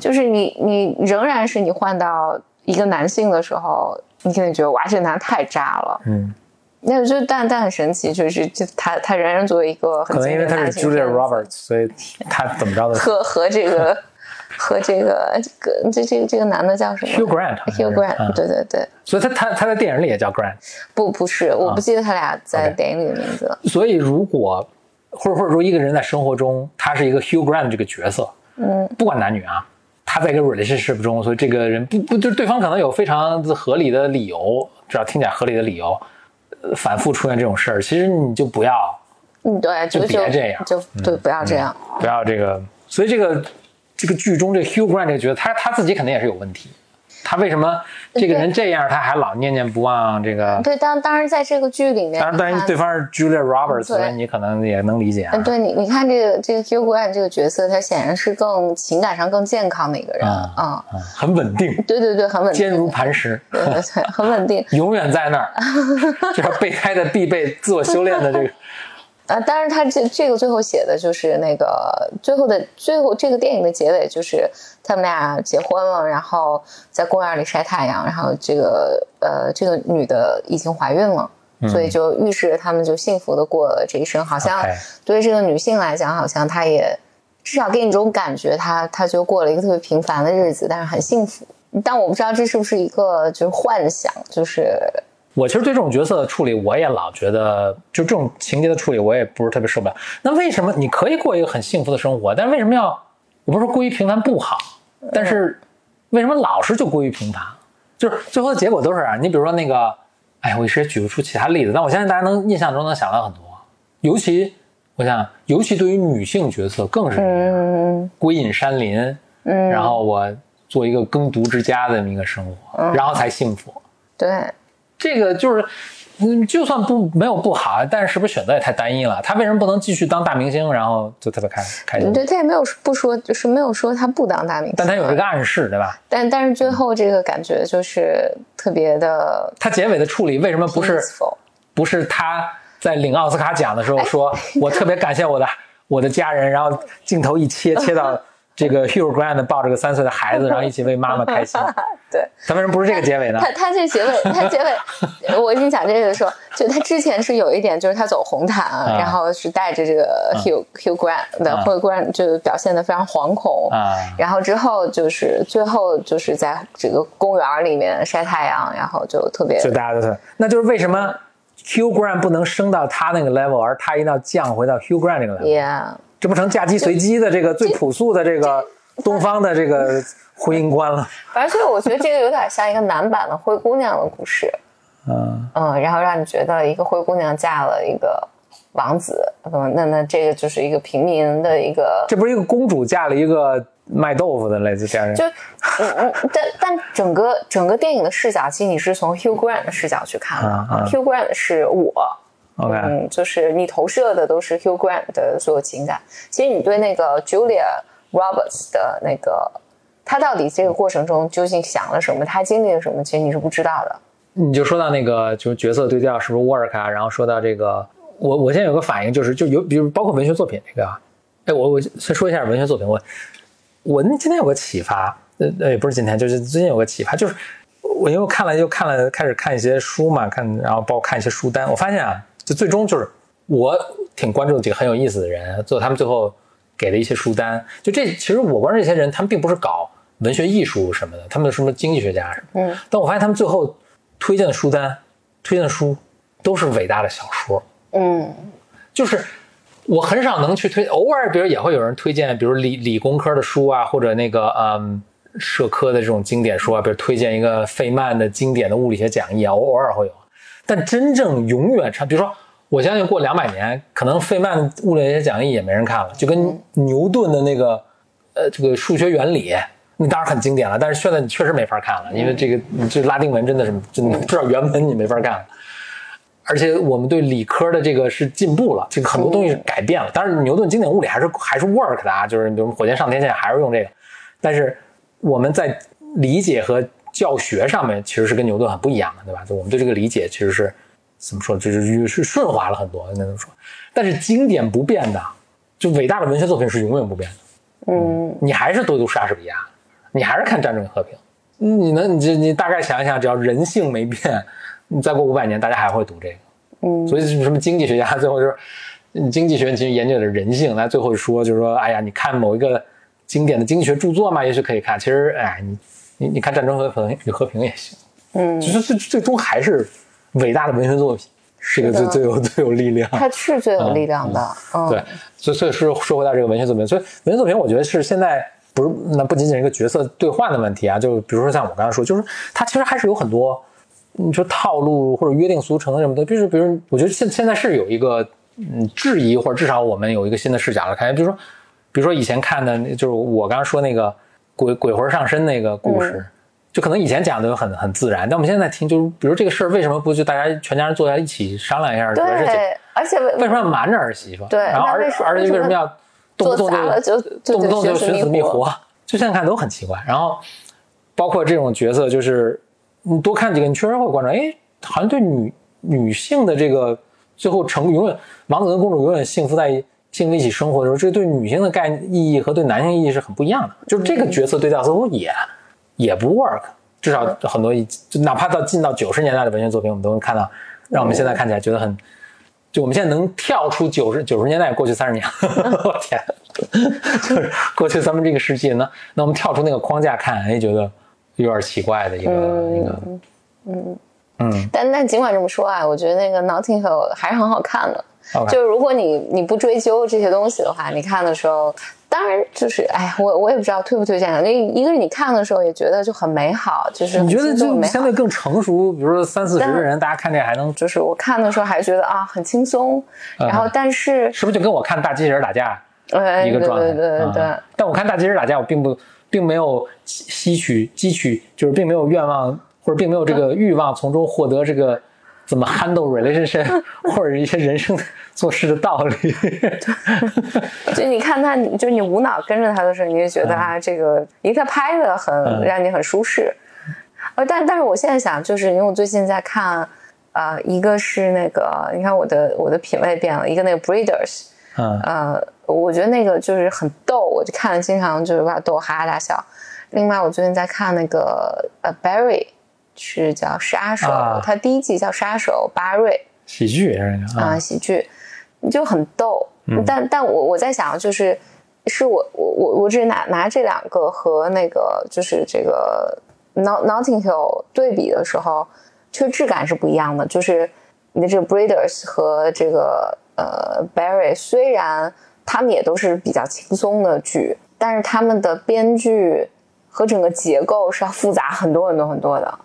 就是你你仍然是你换到一个男性的时候，你肯定觉得哇，这男的太渣了，嗯，那就但但很神奇，就是就他他仍然作为一个很可能因为他是 Julia Roberts，所以他怎么着的和和这个和这个这个这这个这个男的叫什么？Hugh Grant 好像是 Hugh Grant，、嗯。对对对，所以他他他在电影里也叫 Grant，不不是，我不记得他俩在电影里的名字了。所以如果或者或者说一个人在生活中他是一个 Hugh Grant 这个角色，嗯，不管男女啊，他在一个 relationship 中，所以这个人不不就是对方可能有非常合理的理由，只要听起来合理的理由，呃反复出现这种事儿，其实你就不要嗯，对，就就别这样嗯就对，不要这样。不要这个，所以这个这个剧中这个 Hugh Grant 这个角色，他他自己肯定也是有问题。他为什么这个人这样，他还老念念不忘这个？对，当当然在这个剧里面，当然，当然对方是 Julia Roberts，所以你可能也能理解啊嗯，。对你，你看这个这个 Hugh Grant 这个角色，他显然是更情感上更健康的一个人嗯，很稳定，对对对，很稳定，坚如磐石，对对对，很稳定。永远在那儿。这是备胎的必备自我修炼的这个。呃，当然，他这这个最后写的就是那个最后的最后这个电影的结尾就是他们俩结婚了，然后在公园里晒太阳，然后这个呃这个女的已经怀孕了，所以就预示着他们就幸福的过了这一生。好像对于这个女性来讲，好像她也至少给你这种感觉，她她就过了一个特别平凡的日子，但是很幸福。但我不知道这是不是一个就是幻想，就是我其实对这种角色的处理，我也老觉得，就这种情节的处理，我也不是特别受不了。那为什么你可以过一个很幸福的生活，但为什么要，我不是说过于平凡不好，但是为什么老是就过于平凡？就是最后的结果都是啊，你比如说那个，哎，我一时也举不出其他例子，但我相信大家能印象中能想到很多，尤其我想，尤其对于女性角色更是这样，嗯归隐山林，嗯，然后我做一个耕读之家的这么一个生活，然后才幸福。对。这个就是，嗯，就算不没有不好，但是是不是选择也太单一了？他为什么不能继续当大明星，然后就特别开开心？对他也没有不说，就是没有说他不当大明星，但他有这个暗示，对吧？但但是最后这个感觉就是特别的他结尾的处理为什么不是不是他在领奥斯卡奖的时候说，我特别感谢我的我的家人，然后镜头一切切到这个 Hugh Grant 抱着个三岁的孩子，然后一起为妈妈开心。对他为什么不是这个结尾呢？他他这结尾，他结尾，我跟你讲这个的时候，就他之前是有一点，就是他走红毯，然后是带着这个 Hugh、Hugh Grant 的啊，Hugh Grant 就表现的非常惶恐啊然后之后就是最后就是在这个公园里面晒太阳，然后就特别就大家都是，那就是为什么 Hugh Grant 不能升到他那个 level，而他一定要降回到 Hugh Grant 这个 level？，Yeah。这不成嫁鸡随鸡的这个最朴素的这个东方的这个婚姻观了？反正所以我觉得这个有点像一个男版的灰姑娘的故事，嗯，嗯，然后让你觉得一个灰姑娘嫁了一个王子，嗯，那那这个就是一个平民的一个，这不是一个公主嫁了一个卖豆腐的类似这样人？就嗯嗯，但但整个整个电影的视角，其实你是从 Hugh Grant 的视角去看的、嗯嗯 h u g h Grant 是我。OK，嗯，就是你投射的都是 Hugh Grant 的所有情感。其实你对那个 Julia Roberts 的那个，他到底这个过程中究竟想了什么，他经历了什么，其实你是不知道的。你就说到那个就是角色对调是不是 work 啊？然后说到这个，我我现在有个反应就是，就有比如包括文学作品这个啊，哎，我我先说一下文学作品，我我那今天有个启发，呃呃也不是今天，就是最近有个启发，就是我因为我看了又看了开始看一些书嘛，看然后包括看一些书单，我发现啊，就最终就是我挺关注的几个很有意思的人，做他们最后给的一些书单，就这其实我关注这些人，他们并不是搞文学艺术什么的，他们什么经济学家什么的，嗯，但我发现他们最后推荐的书单、推荐的书都是伟大的小说，嗯。就是我很少能去推，偶尔比如也会有人推荐，比如理理工科的书啊，或者那个嗯社科的这种经典书啊，比如推荐一个费曼的经典的物理学讲义啊，偶偶尔会有，但真正永远长，比如说我相信过两百年，可能费曼物理学讲义也没人看了，就跟牛顿的那个呃这个数学原理。那当然很经典了，但是现在你确实没法看了，因为这个这拉丁文真的是真的至少原文你没法看了。而且我们对理科的这个是进步了，这个很多东西改变了。当然，牛顿经典物理还是还是 work 的啊，就是比如火箭上天线还是用这个，但是我们在理解和教学上面其实是跟牛顿很不一样的，对吧？就我们对这个理解其实是怎么说，就是是顺滑了很多，那么说。但是经典不变的，就伟大的文学作品是永远不变的。嗯你还是多读莎士比亚，你还是看《战争与和平》，你能你你大概想一想，只要人性没变，你再过五百年，大家还会读这个。嗯所以什么经济学家最后就是，你经济学其实研究的是人性，那最后说就是说，哎呀，你看某一个经典的经济学著作嘛，也许可以看。其实，哎，你你你看《战争和和平与和平》也行，嗯，就是最最终还是伟大的文学作品，是一个最最有最有力量。它是最有力量的，嗯，对，所以所以说说回到这个文学作品，所以文学作品，我觉得是现在不是那不仅仅是一个角色兑换的问题啊，就比如说像我刚才说，就是它其实还是有很多你说套路或者约定俗成什么的，就是比如我觉得现现在是有一个嗯质疑，或者至少我们有一个新的视角来看，比如说比如说以前看的，就是我刚刚说那个鬼鬼魂上身那个故事。就可能以前讲的很很自然，但我们现在听，就是比如这个事儿，为什么不就大家全家人坐在一起商量一下，对，而且为为什么要瞒着儿媳妇？对然后儿那为什么儿子为什么要动不动就就动不动就就寻死觅觅活活？就现在看都很奇怪。然后包括这种角色，就是你多看几个，你确实会关注，哎，好像对女女性的这个最后成永远王子跟公主永远幸福在一幸福一起生活的时候，这对女性的概念意义和对男性意义是很不一样的。就是这个角色对调似乎也也不 work，至少很多就哪怕到进到九十年代的文学作品，我们都能看到，让我们现在看起来觉得很。就我们现在能跳出九十九十年代过去三十年，我天，就是过去咱们这个世纪呢，那我们跳出那个框架看，哎，觉得有点奇怪的一个、嗯一个，嗯，嗯，但但尽管这么说啊，我觉得那个 Notting Hill 还是很好看的。就是如果你你不追究这些东西的话，你看的时候，当然就是哎呀，我我也不知道推不推荐。那一个是你看的时候也觉得就很美好，就是你觉得就相对更成熟，比如说三四十个人，大家看这还能，就是我看的时候还觉得啊很轻松，嗯然后但是是不是就跟我看大机器人打架呃对一个状态？对对对对嗯但我看大机器人打架，我并不并没有吸取汲取，就是并没有愿望或者并没有这个欲望从中获得这个怎么 handle relationship 或者一些人生做事的道理。就你看他，就你无脑跟着他的时候，你就觉得啊，这个因为他拍的很嗯让你很舒适。呃，但但是我现在想，就是因为我最近在看，呃，一个是那个，你看我的我的品味变了，一个那个 Breeders，嗯呃，我觉得那个就是很逗，我就看了经常就是把我逗哈哈大笑。另外，我最近在看那个呃 Barry，是叫杀手，啊他第一季叫杀手巴瑞。喜剧是啊、啊，喜剧就很逗。嗯但但我我在想，就是是我我我我只拿拿这两个和那个就是这个 Not Notting Hill 对比的时候，确实质感是不一样的。就是你的这个 Breeders 和这个呃 Barry，虽然他们也都是比较轻松的剧，但是他们的编剧和整个结构是要复杂很多很多很多的。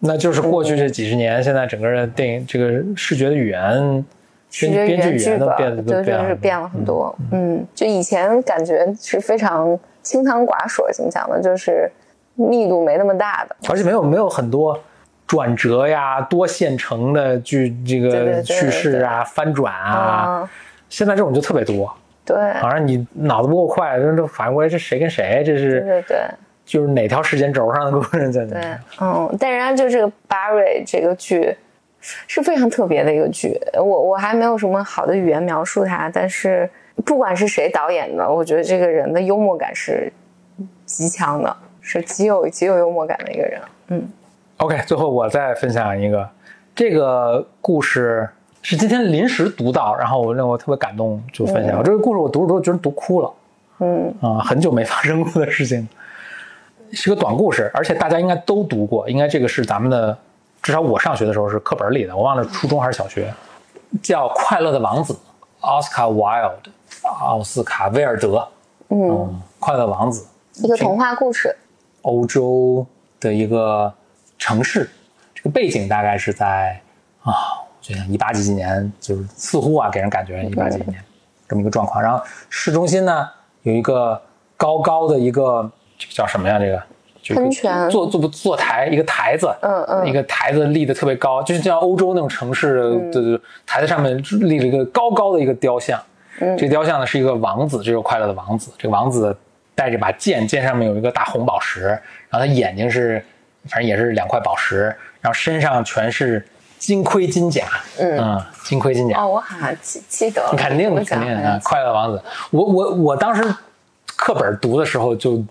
那就是过去这几十年，现在整个的电影这个视觉的语言，视编编剧觉语言剧语言都变得本就都变了就是变了很多。嗯，就以前感觉是非常清汤寡水，怎么讲呢？就是密度没那么大的。而且没有没有很多转折呀、多线程的剧这个叙事啊、翻转啊，啊，现在这种就特别多，对，好像你脑子不够快，这反应过来这谁跟谁，这对是对对，就是哪条时间轴上的故事 在对，嗯，但人家就这个 Barry 这个剧是非常特别的一个剧，我我还没有什么好的语言描述它，但是不管是谁导演的，我觉得这个人的幽默感是极强的，是极有极有幽默感的一个人。嗯，OK，最后我再分享一个，这个故事是今天临时读到，然后我让我特别感动，就分享。这个故事我读着读着居然读哭了。嗯啊、很久没发生过的事情，是个短故事，而且大家应该都读过，应该这个是咱们的，至少我上学的时候是课本里的，我忘了初中还是小学，叫《快乐的王子》，Oscar Wilde，奥斯卡威尔德，嗯，快乐王子，一个童话故事。欧洲的一个城市，这个背景大概是在啊，我觉得一八几几年，就是似乎啊给人感觉一八几几年这么一个状况。然后市中心呢有一个高高的一个这个叫什么呀？这个就是喷泉坐坐不坐台一个台子，嗯嗯一个台子立的特别高，就是像欧洲那种城市嗯的的台子上面立了一个高高的一个雕像。嗯这个雕像呢是一个王子，这个快乐的王子。这个王子带着把剑，剑上面有一个大红宝石，然后他眼睛是，反正也是两块宝石，然后身上全是金盔金甲，嗯金盔金甲，哦，我好像记记得了，肯定的肯定啊想好像，快乐王子。我我我当时课本读的时候就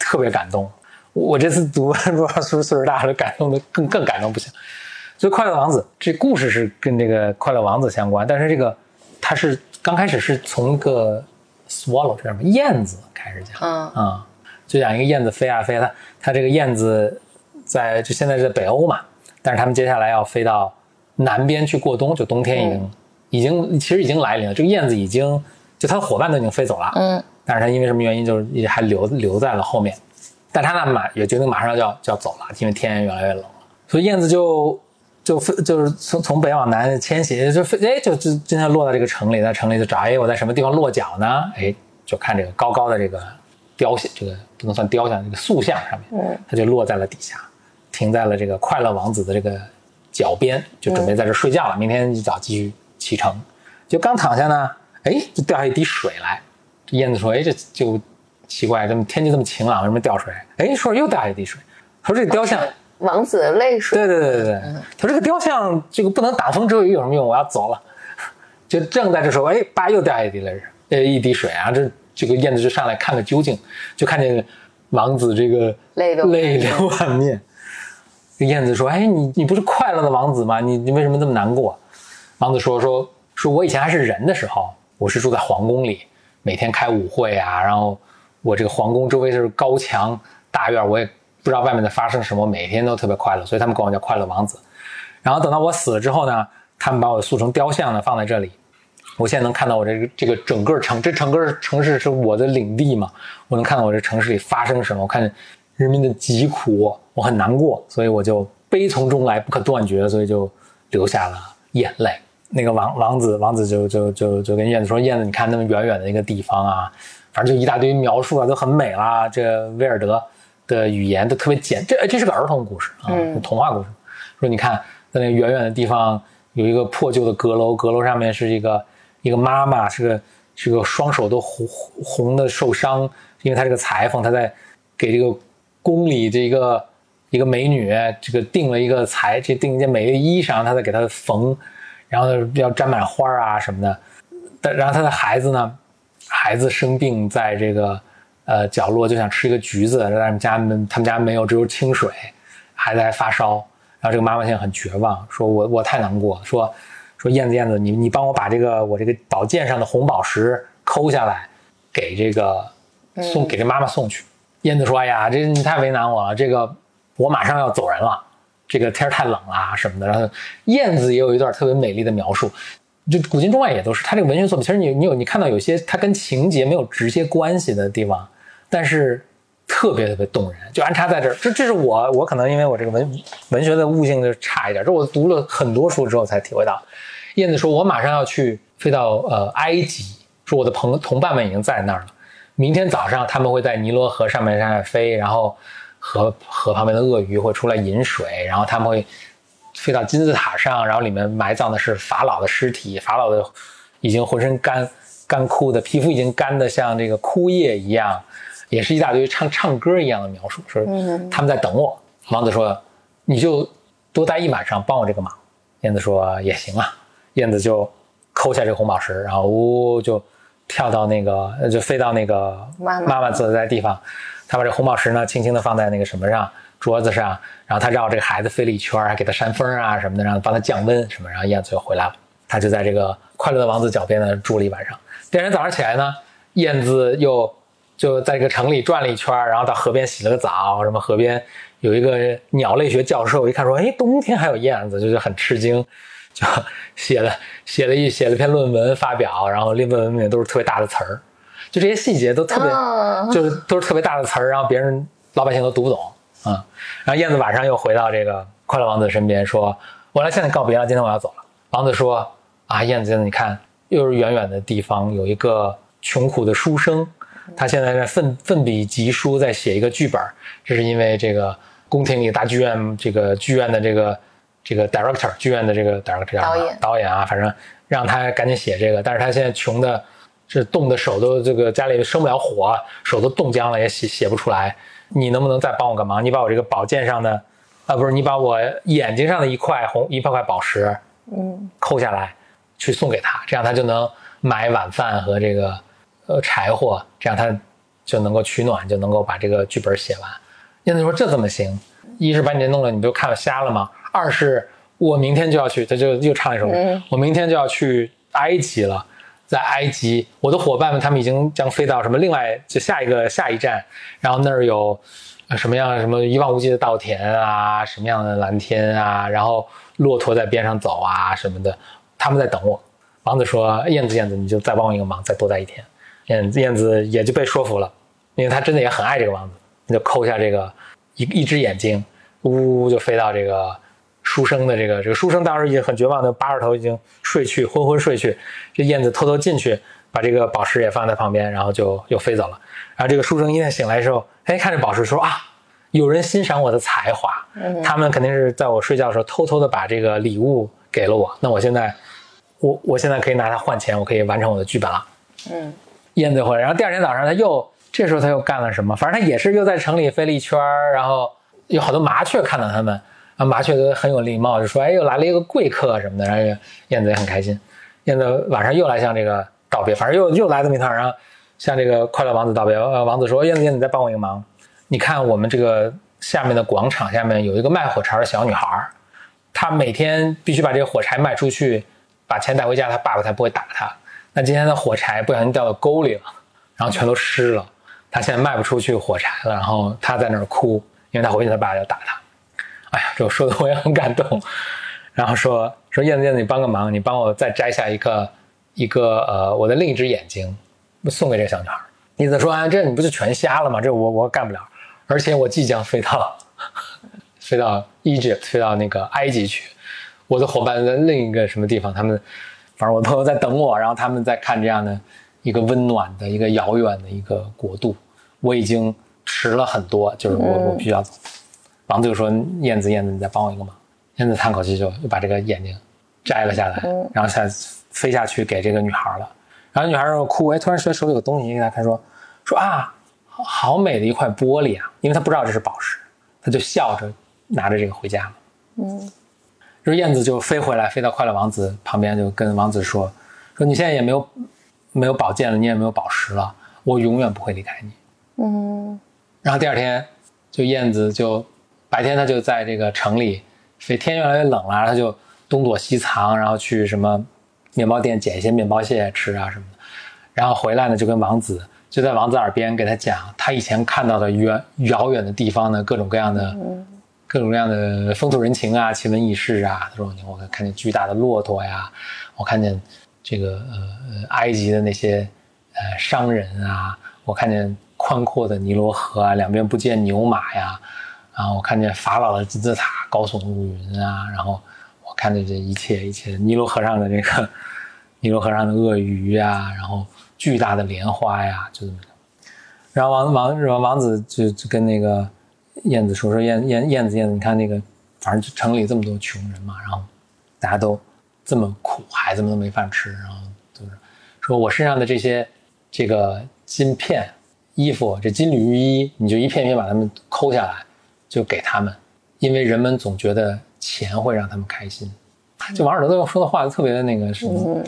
特别感动，我这次读不知道是不是岁数大了，感动的更更感动不行。所以快乐王子这故事是跟这个快乐王子相关，但是这个它是刚开始是从一个 swallow 这叫什么燕子开始讲，嗯。啊、就讲一个燕子飞啊飞啊，它它这个燕子在就现在是在北欧嘛，但是他们接下来要飞到南边去过冬，就冬天已经、嗯。已经其实已经来临了，这个燕子已经就它的伙伴都已经飞走了，嗯但是他因为什么原因就是也还留留在了后面，但他呢马也决定马上就要就要走了，因为天越来越冷了，所以燕子就就飞就是从从北往南迁徙，就飞哎就就今天落到这个城里，在城里就找哎我在什么地方落脚呢？哎就看这个高高的这个雕像，这个不能算雕像，这个塑像上面，嗯它就落在了底下，停在了这个快乐王子的这个脚边，就准备在这睡觉了。明天一早继续启程。就刚躺下呢，哎，就掉下一滴水来。这燕子说：“哎，这就奇怪，这么天气这么晴朗，为什么掉水？”哎，说又掉下一滴水。他说：“这个雕像，王子的泪水。对对对对对，他说这个雕像这个不能挡风遮雨有什么用？我要走了。”就正在这时候，哎，叭又掉下一滴泪水，呃，一滴水啊！这这个燕子就上来看个究竟，就看见王子这个泪流泪流满面。燕子说：“哎，你你不是快乐的王子吗？你你为什么这么难过？”王子说：“说说我以前还是人的时候，我是住在皇宫里，每天开舞会啊，然后我这个皇宫周围就是高墙大院，我也不知道外面在发生什么，每天都特别快乐，所以他们管我叫快乐王子。然后等到我死了之后呢，他们把我塑成雕像呢，放在这里。我现在能看到我这个这个整个城，这整个城市是我的领地嘛，我能看到我这城市里发生什么，我看人民的疾苦，我很难过，所以我就悲从中来，不可断绝，所以就流下了眼泪。那个王王子王子就就就就跟燕子说：“燕子，你看那么远远的一个地方啊，反正就一大堆描述啊，都很美啦。这威尔德的语言都特别简，这这是个儿童故事啊，嗯童话故事。说你看在那个远远的地方有一个破旧的阁楼，阁楼上面是一个一个妈妈，是个是个双手都红红的受伤，因为她是个裁缝，她在给这个宫里这一个一个美女这个订了一个裁，这订一件美丽的衣裳，她在给她缝，然后要沾满花啊什么的。但然后他的孩子呢，孩子生病在这个呃角落就想吃一个橘子，但是他们家没他们家没有，只有清水，孩子还发烧。然后这个妈妈现在很绝望，说我我太难过，说说燕子燕子，你你帮我把这个我这个宝剑上的红宝石抠下来，给这个送给这妈妈送去。燕子说：“哎呀，这你太为难我了，这个我马上要走人了，这个天太冷了啊什么的。”然后燕子也有一段特别美丽的描述，就古今中外也都是。他这个文学作品，其实你你有你看到有些它跟情节没有直接关系的地方，但是特别特别动人。就安插在这儿，这这是我我可能因为我这个文文学的悟性就差一点，这我读了很多书之后才体会到。燕子说：“我马上要去飞到呃埃及，说我的朋同伴们已经在那儿了。明天早上他们会在尼罗河上面上面飞，然后河河旁边的鳄鱼会出来饮水，然后他们会飞到金字塔上，然后里面埋葬的是法老的尸体，法老的已经浑身干干枯的皮肤已经干的像这个枯叶一样，也是一大堆唱唱歌一样的描述，说他们在等我。王子说：“你就多待一晚上，帮我这个忙。”燕子说：“也行啊。”燕子就抠下这个红宝石，然后呜就跳到那个，就飞到那个妈妈妈坐在地方。他把这红宝石呢，轻轻地放在那个什么上，桌子上，然后他绕这个孩子飞了一圈，还给他扇风啊什么的，让他帮他降温什么。然后燕子就回来了，他就在这个快乐的王子脚边呢住了一晚上。第二天早上起来呢，燕子又就在这个城里转了一圈，然后到河边洗了个澡。什么河边有一个鸟类学教授，一看说：“哎，冬天还有燕子，就是很吃惊。”就 写了写了一写了篇论文发表，然后论文里面都是特别大的词儿，就这些细节都特别，就是都是特别大的词儿，然后别人老百姓都读不懂啊。然后燕子晚上又回到这个快乐王子身边，说：“我来向你告别了，今天我要走了。”王子说：“啊，燕子，你看，又是远远的地方有一个穷苦的书生，他现在在奋奋笔疾书，在写一个剧本，这是因为这个宫廷里大剧院这个剧院的这个。”这个 director 剧院的这个 director 导演导演啊，反正让他赶紧写这个，但是他现在穷的，是冻的手都这个家里生不了火，手都冻僵了，也写写不出来。你能不能再帮我个忙？你把我这个宝剑上的，啊不是，你把我眼睛上的一块红一块块宝石，嗯，抠下来，去送给他，这样他就能买晚饭和这个呃柴火，这样他就能够取暖，就能够把这个剧本写完。燕子说这怎么行？一是把你这弄了，你不看了瞎了吗？二是我明天就要去，他就又唱一首歌。我明天就要去埃及了，在埃及，我的伙伴们他们已经将飞到什么另外就下一个下一站，然后那儿有什么样什么一望无际的稻田啊，什么样的蓝天啊，然后骆驼在边上走啊什么的，他们在等我。王子说：“燕子，燕子，你就再帮我一个忙，再多待一天。”燕燕子也就被说服了，因为他真的也很爱这个王子，就抠下这个一一只眼睛，呜呜就飞到这个。书生的这个这个书生当时已经很绝望的扒着头已经睡去昏昏睡去，这燕子偷偷进去把这个宝石也放在旁边，然后就又飞走了。然后这个书生一旦醒来的时候，哎，看着宝石说啊，有人欣赏我的才华，他们肯定是在我睡觉的时候偷偷的把这个礼物给了我。那我现在，我我现在可以拿它换钱，我可以完成我的剧本了。嗯，燕子回来，然后第二天早上他又这时候他又干了什么？反正他也是又在城里飞了一圈，然后有好多麻雀看到他们。啊，麻雀都很有礼貌，就说：“哎，又来了一个贵客什么的。”然后燕子也很开心。燕子晚上又来向这个道别，反正又又来这么一趟，然后向这个快乐王子道别。呃，王子说：“燕子，燕子，再帮我一个忙，你看我们这个下面的广场下面有一个卖火柴的小女孩，她每天必须把这个火柴卖出去，把钱带回家，她爸爸才不会打她。那今天的火柴不小心掉到沟里了，然后全都湿了，她现在卖不出去火柴了，然后她在那儿哭，因为她回去她爸爸要打她。”哎呀，这我说的我也很感动。然后说说燕子燕子，你帮个忙，你帮我再摘下一个一个呃我的另一只眼睛，送给这个小女孩。燕子说啊，这你不就全瞎了吗？这我我干不了，而且我即将飞到 飞到 Egypt，飞到那个埃及去。我的伙伴在另一个什么地方，他们反正我朋友在等我，然后他们在看这样的一个温暖的一个遥远的一个国度。我已经迟了很多，就是我我必须要走。王子就说：“燕子，燕子，你再帮我一个忙。”燕子叹口气，就又把这个眼睛摘了下来，然后下飞下去给这个女孩了。然后女孩说哭，哎，突然觉得手里有个东西，给她看，说：“说啊，好美的一块玻璃啊！”因为她不知道这是宝石，她就笑着拿着这个回家了。嗯，就是燕子就飞回来，飞到快乐王子旁边，就跟王子说：“说你现在也没有没有宝剑了，你也没有宝石了，我永远不会离开你。”嗯，然后第二天，就燕子就。白天他就在这个城里，所以天越来越冷了，他就东躲西藏，然后去什么面包店捡一些面包屑吃啊什么的，然后回来呢就跟王子就在王子耳边给他讲他以前看到的远遥远的地方的各种各样的各种各样的风土人情啊奇闻异事啊。他说我看见巨大的骆驼呀，我看见这个呃埃及的那些呃商人啊，我看见宽阔的尼罗河啊，两边不见牛马呀。然后我看见法老的金字塔高耸入云啊，然后我看见这一切一切，尼罗河上的这个 尼罗河上的鳄鱼啊，然后巨大的莲花呀，就这么然后王王王王子就就跟那个燕子说说燕燕燕子燕子，你看那个反正城里这么多穷人嘛，然后大家都这么苦，孩子们都没饭吃，然后就是说我身上的这些这个金片衣服，这金缕玉衣，你就一片片把它们抠下来，就给他们，因为人们总觉得钱会让他们开心。就王尔德说的话特别的那个什么，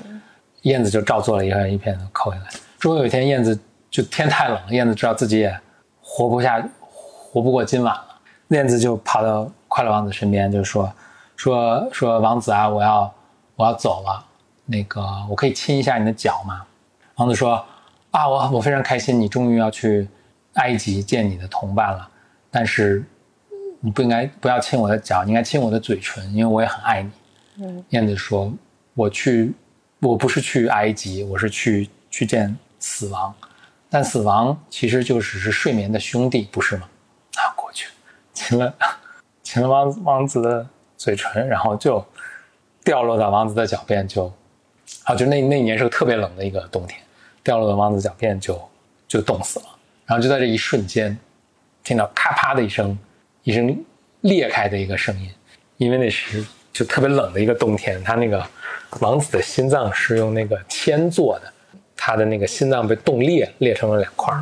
燕子就照做了一片一片的抠下来。终于有一天，燕子就天太冷，燕子知道自己也活不下，活不过今晚了。燕子就跑到快乐王子身边，就说说说王子啊，我要我要走了，那个我可以亲一下你的脚吗？王子说啊，我我非常开心，你终于要去埃及见你的同伴了，但是你不应该不要亲我的脚，你应该亲我的嘴唇，因为我也很爱你。燕子说：“我去，我不是去埃及，我是去去见死亡。但死亡其实就只是睡眠的兄弟，不是吗？”啊，过去 亲了亲了王王子的嘴唇，然后就掉落到王子的脚边，就啊，就那那一年是个特别冷的一个冬天，掉落到王子脚边就就冻死了。然后就在这一瞬间，听到咔啪的一声，一声裂开的一个声音，因为那是。就特别冷的一个冬天，他那个王子的心脏是用那个铅做的，他的那个心脏被冻裂，裂成了两块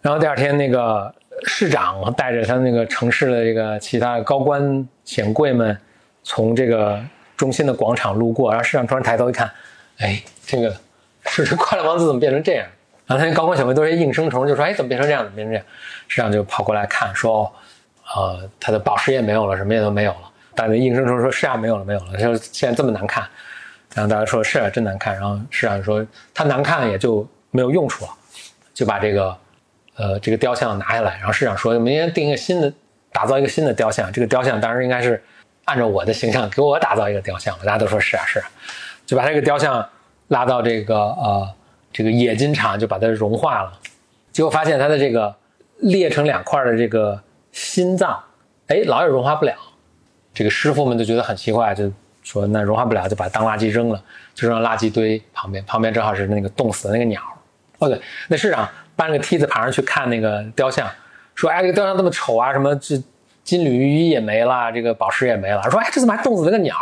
然后第二天，那个市长带着他那个城市的这个其他高官显贵们，从这个中心的广场路过，然后市长突然抬头一看，哎，这个是快乐王子怎么变成这样？然后他那高官显贵都是应声虫，就说，哎，怎么变成这样？怎么变成这样？市长就跑过来看，说，呃，他的宝石也没有了，什么也都没有了。大家应声说说：“是啊，没有了，没有了。说现在这么难看。”然后大家说：“是啊，真难看。”然后市长说：“他难看也就没有用处了，就把这个，呃，这个雕像拿下来。”然后市长说：“明天定一个新的，打造一个新的雕像。这个雕像当然应该是按照我的形象给我打造一个雕像。”大家都说：“是啊，是。”啊，就把这个雕像拉到这个呃这个冶金厂，就把它融化了。结果发现它的这个裂成两块的这个心脏，哎，老也融化不了。这个师傅们就觉得很奇怪，就说那融化不了，就把当垃圾扔了，就扔垃圾堆旁边，旁边正好是那个冻死的那个鸟。哦对，那市长搬个梯子爬上去看那个雕像，说哎这个雕像这么丑啊，什么这金缕玉衣也没了，这个宝石也没了，说哎这怎么还冻死了个鸟？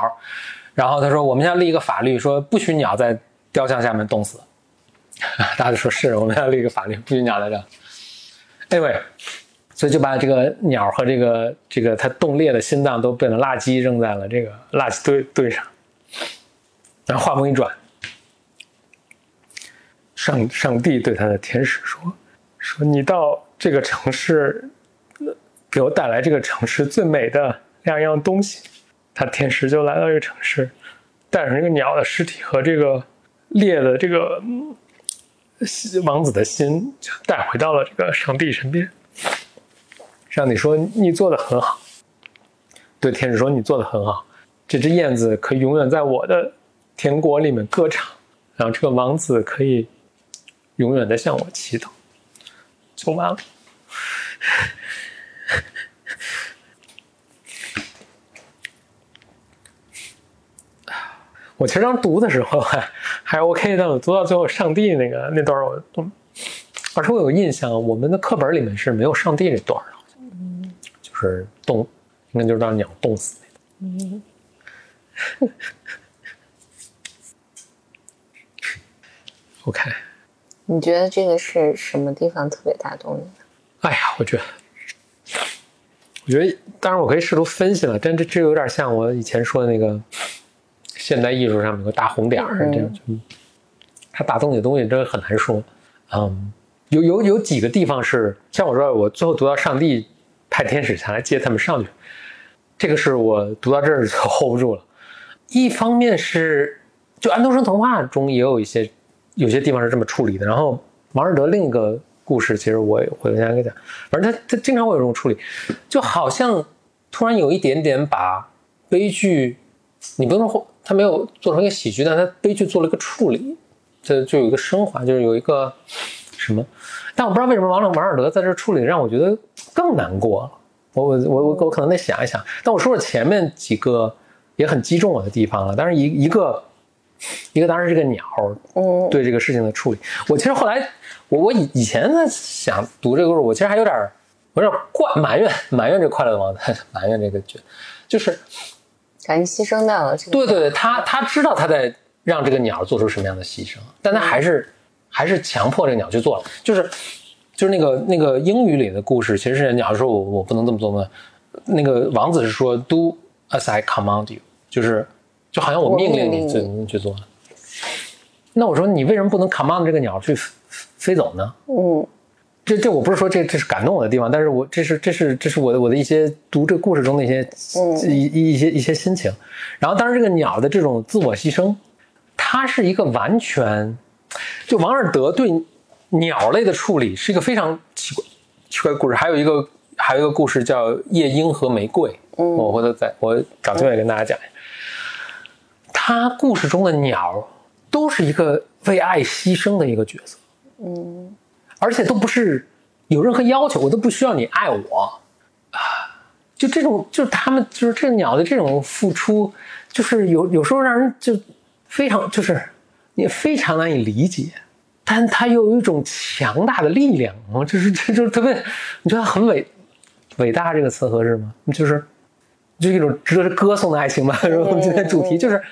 然后他说我们要立一个法律，说不许鸟在雕像下面冻死。大家就说是，我们要立一个法律，不许鸟在这。Anyway。所以就把这个鸟和这个这个它冻裂的心脏都变成垃圾扔在了这个垃圾堆堆上。然后话锋一转，上上帝对他的天使说：“说你到这个城市，给我带来这个城市最美的两样东西。”他天使就来到这个城市，带上这个鸟的尸体和这个裂的这个 王子的心，就带回到了这个上帝身边。上帝说：“你做的很好。”对天使说：“你做的很好。”这只燕子可以永远在我的天国里面歌唱，然后这个王子可以永远的向我祈祷，就完了。我其实刚读的时候还还 OK，但我读到最后上帝那个那段，我都，而且我有印象，我们的课本里面是没有上帝这段的。就是冻，应该就是让鸟冻死那嗯。OK。你觉得这个是什么地方特别打动你？哎呀，我觉得，我觉得，当然我可以试图分析了，但这这有点像我以前说的那个现代艺术上面有个大红点儿这样，就他打动你的东西真的很难说。嗯，有有有几个地方是像我说，我最后读到上帝。派天使前来接他们上去，这个是我读到这儿就 hold 不住了。一方面是，就安徒生童话中也有一些有些地方是这么处理的。然后王尔德另一个故事，其实我也会跟大家讲，反正他他经常会有这种处理，就好像突然有一点点把悲剧，你不能说他没有做成一个喜剧，但他悲剧做了一个处理，这就有一个升华，就是有一个什么。但我不知道为什么王王尔德在这处理让我觉得更难过了。我我我我我可能得想一想。但我说说前面几个也很击中我的地方了。但是一一个一个当然是这个鸟，嗯，对这个事情的处理。我其实后来我我以以前在想读这个故事，我其实还有点有点怪埋怨埋怨这快乐的王子，埋怨这个角，就是感觉牺牲掉了。对对对，他他知道他在让这个鸟做出什么样的牺牲，但他还是。还是强迫这个鸟去做了，就是就是那个那个英语里的故事，其实是鸟说我我不能这么做吗？那个王子是说 do as I command you，就是就好像我命令你去你去做。那我说你为什么不能 command 这个鸟去飞走呢？嗯。这这我不是说这这是感动我的地方，但是我这是这是这是我的我的一些读这个故事中的一些一一些一些心情。然后当然这个鸟的这种自我牺牲，它是一个完全就王尔德对鸟类的处理是一个非常奇怪奇怪故事。还有一个还有一个故事叫夜莺和玫瑰，我回头再我找机会跟大家讲一下。他故事中的鸟都是一个为爱牺牲的一个角色，嗯。而且都不是有任何要求，我都不需要你爱我啊！就这种，就是他们，就是这个鸟的这种付出，就是有有时候让人就非常，就是你非常难以理解，但它又有一种强大的力量，就是这就是特别，你觉得很伟伟大这个词合适吗？就是就一种值得歌颂的爱情吧。我们今天主题就是，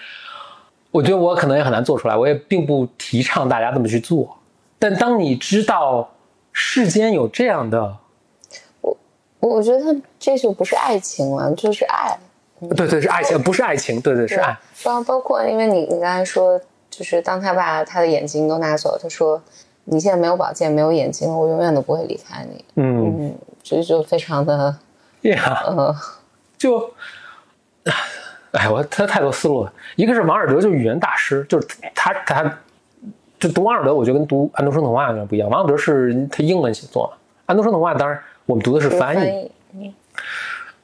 我觉得我可能也很难做出来，我也并不提倡大家这么去做。但当你知道世间有这样的，我我觉得这就不是爱情了，就是爱。对对，是爱情，不是爱情。对对，是爱。包包括，因为你你刚才说，就是当他把他的眼睛都拿走，他说：“你现在没有宝剑，没有眼睛，我永远都不会离开你。”嗯嗯，所以就非常的，Yeah，嗯，就，哎，我他太多思路了。一个是王尔德，就是语言大师，就是他他。就读王尔德，我觉得跟读安徒生童话有点不一样。王尔德是他英文写作，安徒生童话当然我们读的是翻译，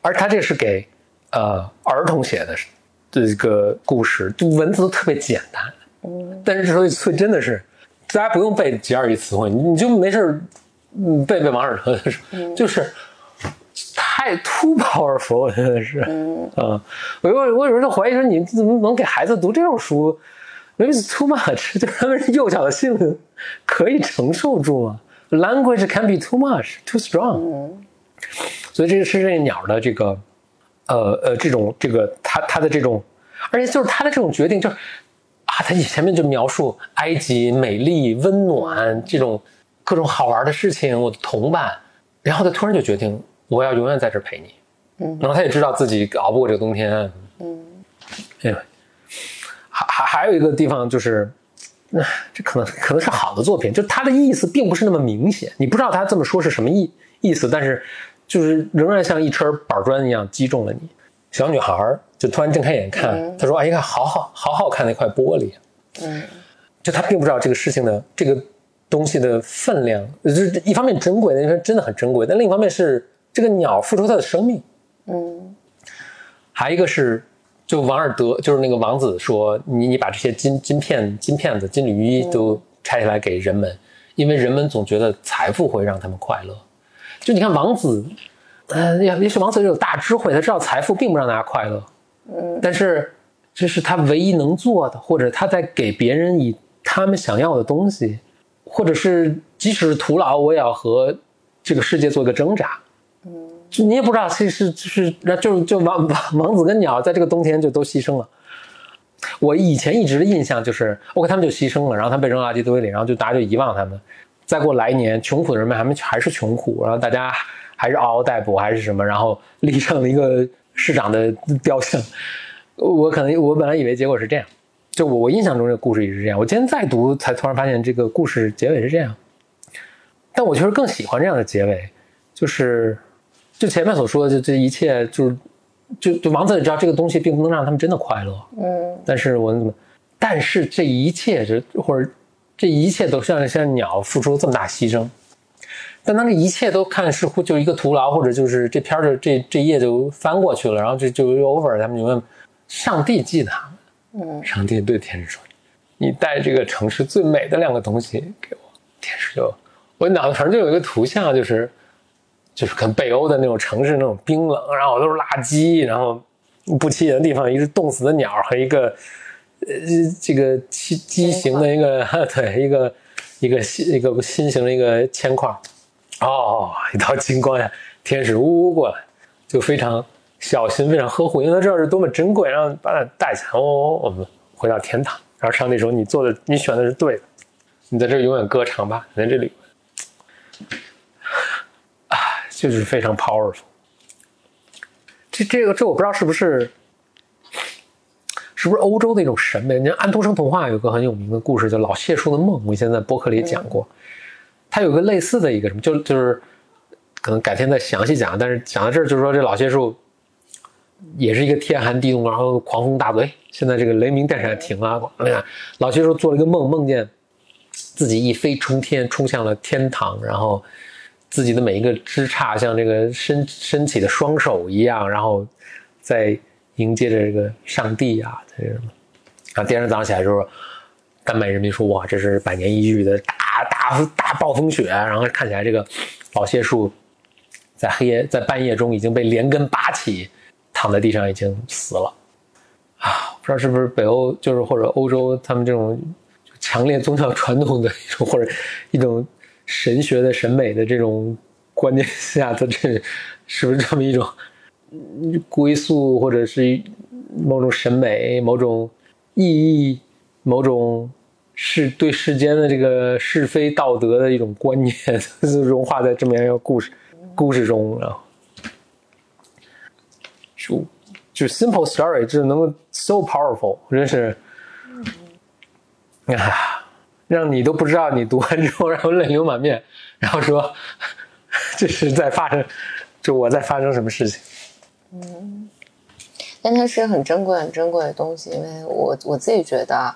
而他这是给呃儿童写的这个故事，就文字都特别简单。嗯，但是这所以真的是大家不用背几二亿词汇，你你就没事嗯背背王尔德的书，就是太 too powerful，真的是。嗯，我我我有时候就怀疑说，你怎么能给孩子读这种书？Maybe it's too much，就他们幼小的心灵可以承受住吗？Language can be too much, too strong。所以这个是这个鸟的这个，呃呃，这种这个它它的这种，而且就是它的这种决定，就是啊，它前面就描述埃及美丽温暖这种各种好玩的事情，我的同伴，然后它突然就决定我要永远在这陪你，嗯，然后他也知道自己熬不过这个冬天，嗯，哎呀。还还还有一个地方就是，那这可能可能是好的作品，就它的意思并不是那么明显，你不知道他这么说是什么意意思，但是就是仍然像一车板砖一样击中了你。小女孩就突然睁开眼看，她说：“哎，你看，好好好好看那块玻璃。”嗯，就她并不知道这个事情的这个东西的分量，就是一方面珍贵，那说真的很珍贵，但另一方面是这个鸟付出它的生命。嗯，还一个是。就王尔德，就是那个王子说：“你你把这些金金片、金片子、金缕衣都拆下来给人们，因为人们总觉得财富会让他们快乐。就你看王子，呃，也也许王子有大智慧，他知道财富并不让大家快乐。嗯，但是这是他唯一能做的，或者他在给别人以他们想要的东西，或者是即使是徒劳，我也要和这个世界做一个挣扎。”你也不知道，其实就是就就王 王子跟鸟在这个冬天就都牺牲了。我以前一直的印象就是，OK，他们就牺牲了，然后他们被扔垃圾堆里，然后就大家就遗忘他们。再过来年，穷苦的人们还没还是穷苦，然后大家还是嗷嗷待哺，还是什么，然后立上了一个市长的雕像。我可能我本来以为结果是这样，就我我印象中这个故事也是这样。我今天再读，才突然发现这个故事结尾是这样。但我确实更喜欢这样的结尾，就是。就前面所说的，就这一切，就是就就王子也知道这个东西并不能让他们真的快乐，嗯，但是我怎么，但是这一切，就或者这一切都像像鸟付出了这么大牺牲，但当这一切都看似乎就一个徒劳，或者就是这片儿就这这页就翻过去了，然后就就 over，他们就问上帝记得他们，嗯，上帝对天使说，你带这个城市最美的两个东西给我，天使就我脑子反正就有一个图像，就是。就是跟北欧的那种城市那种冰冷，然后都是垃圾，然后不起眼的地方，一只冻死的鸟和一个呃这个畸畸形的一个 对一个一个新一个新型的一个铅块，哦，一道金光呀，天使呜呜过来，就非常小心，非常呵护，因为他知道是多么珍贵，然后把它带起来，哦，我们回到天堂。然后上帝说：“你做的，你选的是对的，你在这永远歌唱吧，你在这里，啊，就是非常 powerful。这这个这我不知道是不是是不是欧洲的一种审美？你看安徒生童话有个很有名的故事叫《老谢树的梦》，我以前在播客里讲过。它有个类似的一个什么，就就是可能改天再详细讲。但是讲到这儿，就是说这老谢树也是一个天寒地冻，然后狂风大作。现在这个雷鸣电闪停了。你看老谢树做了一个梦，梦见自己一飞冲天，冲向了天堂，然后自己的每一个枝杈像这个伸伸起的双手一样，然后在迎接着这个上帝啊，这什么？啊，第二天早上起来之后，丹麦人民说：“哇，这是百年一遇的大大大暴风雪。”然后看起来这个老谢树在黑夜在半夜中已经被连根拔起，躺在地上已经死了。啊，不知道是不是北欧就是或者欧洲他们这种强烈宗教传统的一种或者一种神学的审美的这种观念 下，的这是不是这么一种归宿或者是某种审美、某种意义、某种是对世间的这个是非道德的一种观念，融化在这么样一个故事故事中，然后。就就 simple story 就是能够 so powerful，真是，哎 呀，让你都不知道你读完之后，然后泪流满面，然后说 这是在发生，就我在发生什么事情。嗯，但它是很珍贵、很珍贵的东西，因为我我自己觉得，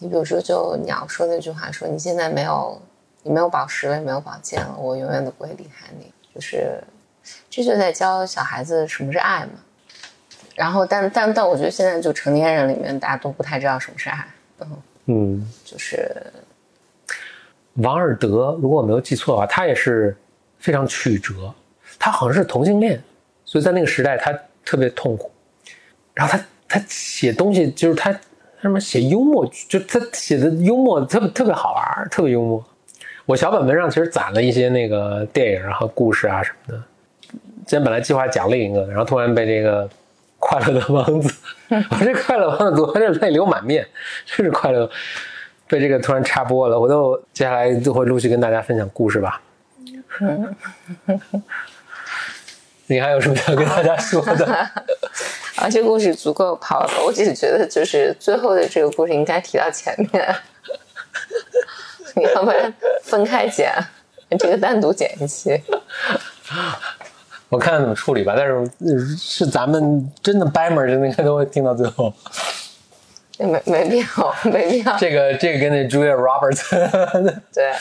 你比如说，就你要说那句话，说你现在没有，你没有宝石了，也没有宝剑了，我永远都不会离开你，就是这就在教小孩子什么是爱嘛。然后，但但但我觉得现在就成年人里面，大家都不太知道什么是爱。嗯嗯，就是王尔德，如果我没有记错的话，他也是非常曲折，他好像是同性恋，所以在那个时代他特别痛苦。然后他他写东西就是他什么写幽默，就他写的幽默特别特别好玩，特别幽默。我小本本上其实攒了一些那个电影和故事啊什么的。今天本来计划讲另一个，然后突然被这个。快乐的王子，我这快乐王子昨天泪流满面，真是快乐。被这个突然插播了，我都接下来都会陆续跟大家分享故事吧。你还有什么想跟大家说的？啊，这故事足够 powerful，我只是觉得就是最后的这个故事应该提到前面，你 要不然分开剪，这个单独剪一期。我看看怎么处理吧，但是是咱们真的掰门的，应该都会听到最后。没没必要，没必要。这个这个跟那 Julia Roberts。对。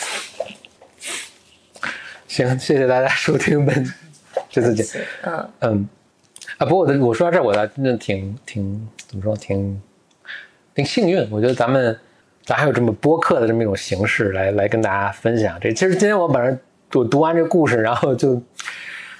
行，谢谢大家收听本这次节嗯嗯啊，不过我我说到这，我倒真的挺挺怎么说，挺挺幸运。我觉得咱们咱还有这么播客的这么一种形式来来跟大家分享这。其实今天我本来我读完这故事，然后就。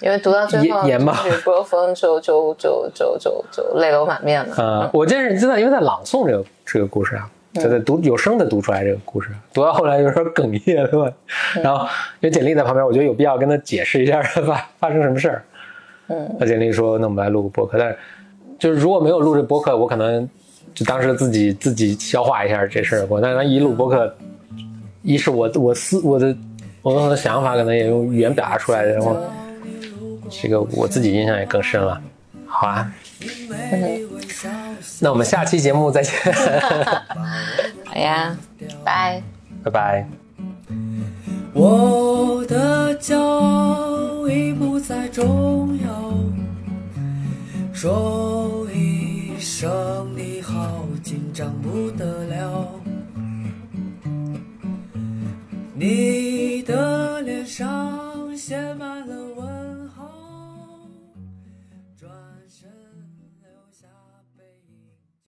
因为读到最后，就是波峰就就就就就就泪流满面了。嗯，我这是真的，因为在朗诵这个这个故事啊，就在读有声的读出来这个故事，读到后来有点哽咽了。然后因为简历在旁边，我觉得有必要跟他解释一下发 发生什么事儿。嗯，那简历说：“那我们来录个播客。”但是就是如果没有录这播客，我可能就当时自己自己消化一下这事儿。我但是一录播客，一是我我思我的我的想法可能也用语言表达出来的，然后。这个我自己印象也更深了，好啊，那我们下期节目再见。好呀，拜拜拜。我的骄傲已不再重要，说一声你好，紧张不得了。你的脸上写满了。